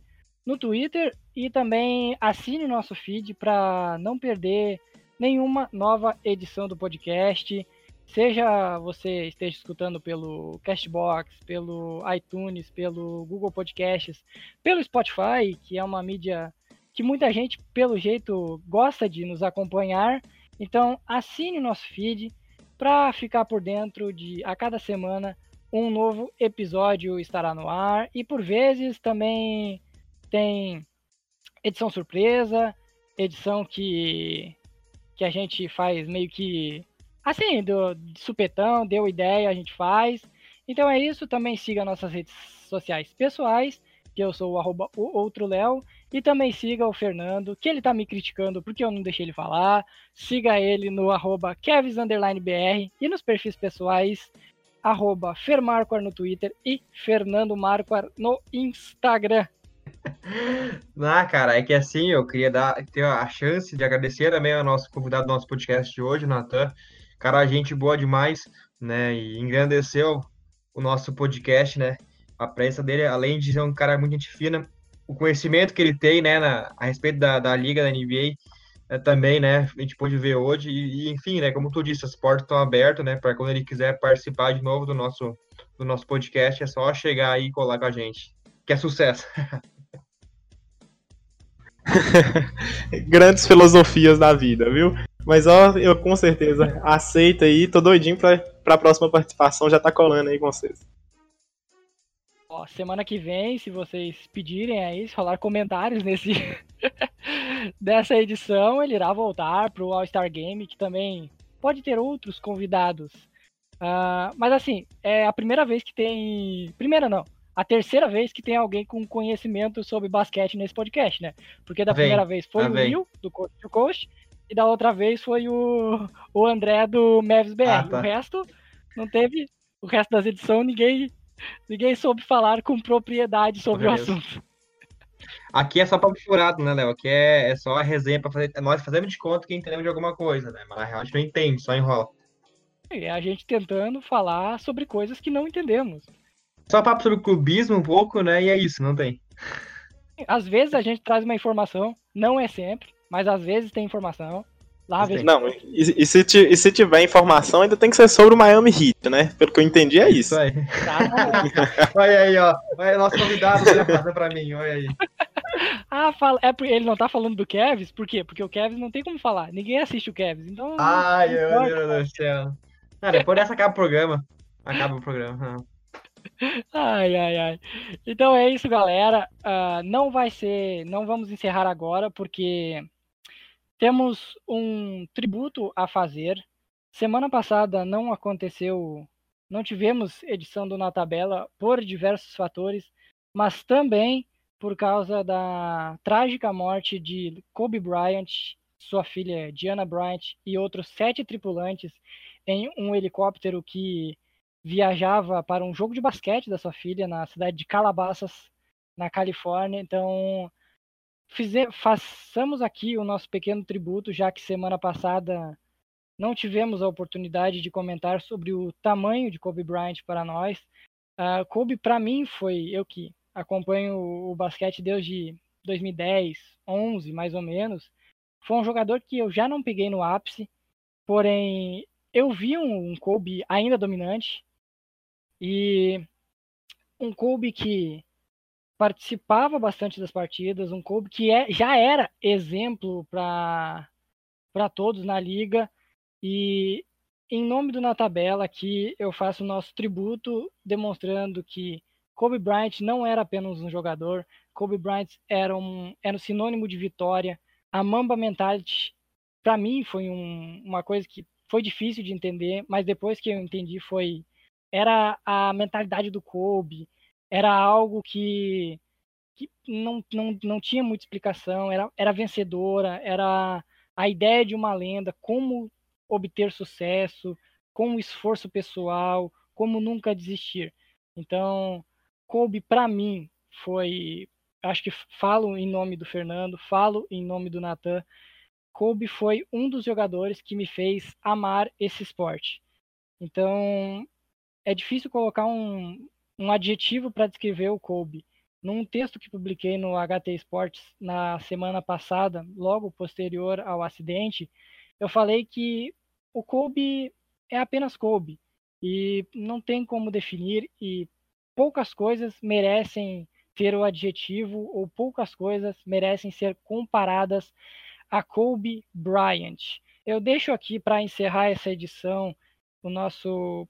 no Twitter e também assine o nosso feed para não perder nenhuma nova edição do podcast. Seja você esteja escutando pelo Castbox, pelo iTunes, pelo Google Podcasts, pelo Spotify, que é uma mídia que muita gente, pelo jeito, gosta de nos acompanhar. Então, assine o nosso feed para ficar por dentro de a cada semana um novo episódio estará no ar e por vezes também tem edição surpresa, edição que que a gente faz meio que assim, do, de supetão, deu ideia, a gente faz. Então é isso, também siga nossas redes sociais pessoais, que eu sou o arroba o outro Léo, e também siga o Fernando, que ele tá me criticando porque eu não deixei ele falar. Siga ele no arroba BR e nos perfis pessoais, arroba no Twitter e Fernando Marquar no Instagram. Ah, cara, é que assim, eu queria dar, ter a chance de agradecer também ao nosso convidado do nosso podcast de hoje, Natan. Cara, gente boa demais, né? E engrandeceu o nosso podcast, né? A presença dele, além de ser um cara muito gente fina, o conhecimento que ele tem, né, na, a respeito da, da liga da NBA, né, também, né, a gente pôde ver hoje, e, e, enfim, né, como tu disse, as portas estão abertas, né, para quando ele quiser participar de novo do nosso, do nosso podcast, é só chegar aí e colar com a gente, que é sucesso. Grandes filosofias da vida, viu? Mas ó, eu com certeza aceito aí, tô doidinho pra, pra próxima participação, já tá colando aí com vocês. Ó, semana que vem, se vocês pedirem aí, se rolar comentários nesse dessa edição, ele irá voltar pro All-Star Game, que também pode ter outros convidados. Uh, mas assim, é a primeira vez que tem. Primeira não, a terceira vez que tem alguém com conhecimento sobre basquete nesse podcast, né? Porque da vem, primeira vez foi o Will, do Coach to Coach, e da outra vez foi o, o André do Mavis BR. Ah, tá. O resto não teve. O resto das edições ninguém, ninguém soube falar com propriedade sobre o assunto. Aqui é só para furado, né, Léo? Aqui é, é só a resenha para fazer. Nós fazemos de conta que entendemos de alguma coisa, né? Mas na real a gente não entende, só enrola. É a gente tentando falar sobre coisas que não entendemos. Só papo sobre clubismo um pouco, né? E é isso, não tem. Às vezes a gente traz uma informação, não é sempre, mas às vezes tem informação. Lá vezes... Não, e, e, se, e se tiver informação, ainda tem que ser sobre o Miami Heat, né? Pelo que eu entendi, é isso. isso aí. Tá. olha aí, ó. Olha nosso convidado né, fazer pra mim, olha aí. Ah, fala, é, ele não tá falando do Kevs? Por quê? Porque o Kevs não tem como falar. Ninguém assiste o Kevs. Então. Ai, meu Deus do céu. Ah, depois dessa acaba o programa. Acaba o programa. Ai, ai, ai. Então é isso, galera. Uh, não vai ser. Não vamos encerrar agora, porque temos um tributo a fazer. Semana passada não aconteceu. Não tivemos edição do Na Tabela por diversos fatores, mas também por causa da trágica morte de Kobe Bryant, sua filha Diana Bryant e outros sete tripulantes em um helicóptero que viajava para um jogo de basquete da sua filha na cidade de Calabasas, na Califórnia. Então, fize, façamos aqui o nosso pequeno tributo, já que semana passada não tivemos a oportunidade de comentar sobre o tamanho de Kobe Bryant para nós. Uh, Kobe, para mim, foi eu que acompanho o basquete desde 2010, 11 mais ou menos. Foi um jogador que eu já não peguei no ápice, porém eu vi um, um Kobe ainda dominante, e um Kobe que participava bastante das partidas, um Kobe que é, já era exemplo para todos na liga. E em nome do Na Tabela aqui eu faço o nosso tributo demonstrando que Kobe Bryant não era apenas um jogador, Kobe Bryant era um, era um sinônimo de vitória. A Mamba Mentality, para mim, foi um, uma coisa que foi difícil de entender, mas depois que eu entendi foi era a mentalidade do Kobe, era algo que, que não, não, não tinha muita explicação, era, era vencedora, era a ideia de uma lenda, como obter sucesso, com esforço pessoal, como nunca desistir. Então, Kobe, para mim, foi. Acho que falo em nome do Fernando, falo em nome do Natan. Kobe foi um dos jogadores que me fez amar esse esporte. Então, é difícil colocar um, um adjetivo para descrever o Kobe. Num texto que publiquei no HT Sports na semana passada, logo posterior ao acidente, eu falei que o Kobe é apenas Kobe e não tem como definir e poucas coisas merecem ter o adjetivo ou poucas coisas merecem ser comparadas a Kobe Bryant. Eu deixo aqui para encerrar essa edição o nosso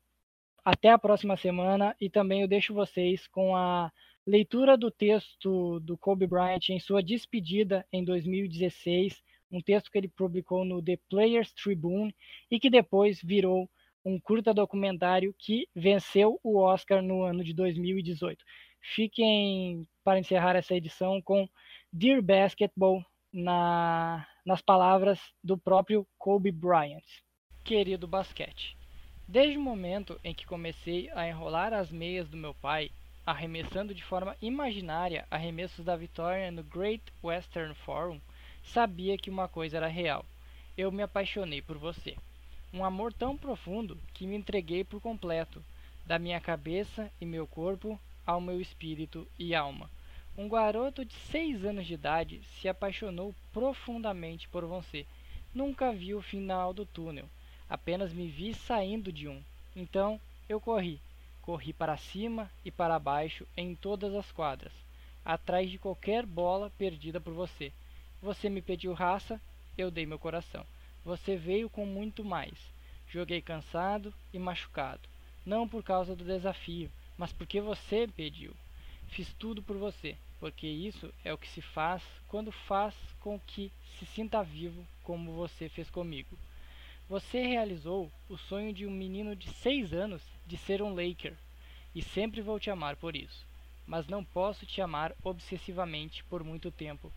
até a próxima semana e também eu deixo vocês com a leitura do texto do Kobe Bryant em sua despedida em 2016, um texto que ele publicou no The Players Tribune e que depois virou um curta documentário que venceu o Oscar no ano de 2018. Fiquem para encerrar essa edição com Dear Basketball na, nas palavras do próprio Kobe Bryant. Querido basquete, Desde o momento em que comecei a enrolar as meias do meu pai, arremessando de forma imaginária arremessos da vitória no Great Western Forum, sabia que uma coisa era real. Eu me apaixonei por você. Um amor tão profundo que me entreguei por completo, da minha cabeça e meu corpo ao meu espírito e alma. Um garoto de seis anos de idade se apaixonou profundamente por você. Nunca viu o final do túnel apenas me vi saindo de um. Então eu corri. Corri para cima e para baixo em todas as quadras, atrás de qualquer bola perdida por você. Você me pediu raça, eu dei meu coração. Você veio com muito mais. Joguei cansado e machucado, não por causa do desafio, mas porque você pediu. Fiz tudo por você, porque isso é o que se faz quando faz com que se sinta vivo como você fez comigo. Você realizou o sonho de um menino de seis anos de ser um Laker, e sempre vou te amar por isso. Mas não posso te amar obsessivamente por muito tempo.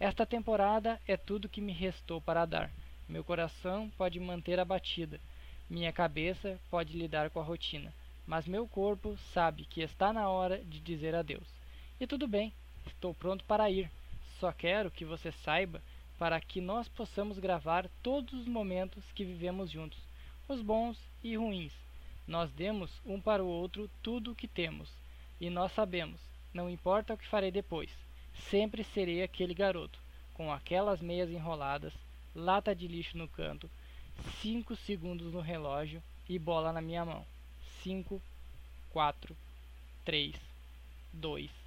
Esta temporada é tudo que me restou para dar. Meu coração pode manter a batida, minha cabeça pode lidar com a rotina, mas meu corpo sabe que está na hora de dizer adeus. E tudo bem, estou pronto para ir. Só quero que você saiba para que nós possamos gravar todos os momentos que vivemos juntos, os bons e ruins. Nós demos um para o outro tudo o que temos, e nós sabemos, não importa o que farei depois, sempre serei aquele garoto, com aquelas meias enroladas, lata de lixo no canto, cinco segundos no relógio e bola na minha mão. Cinco, quatro, três, dois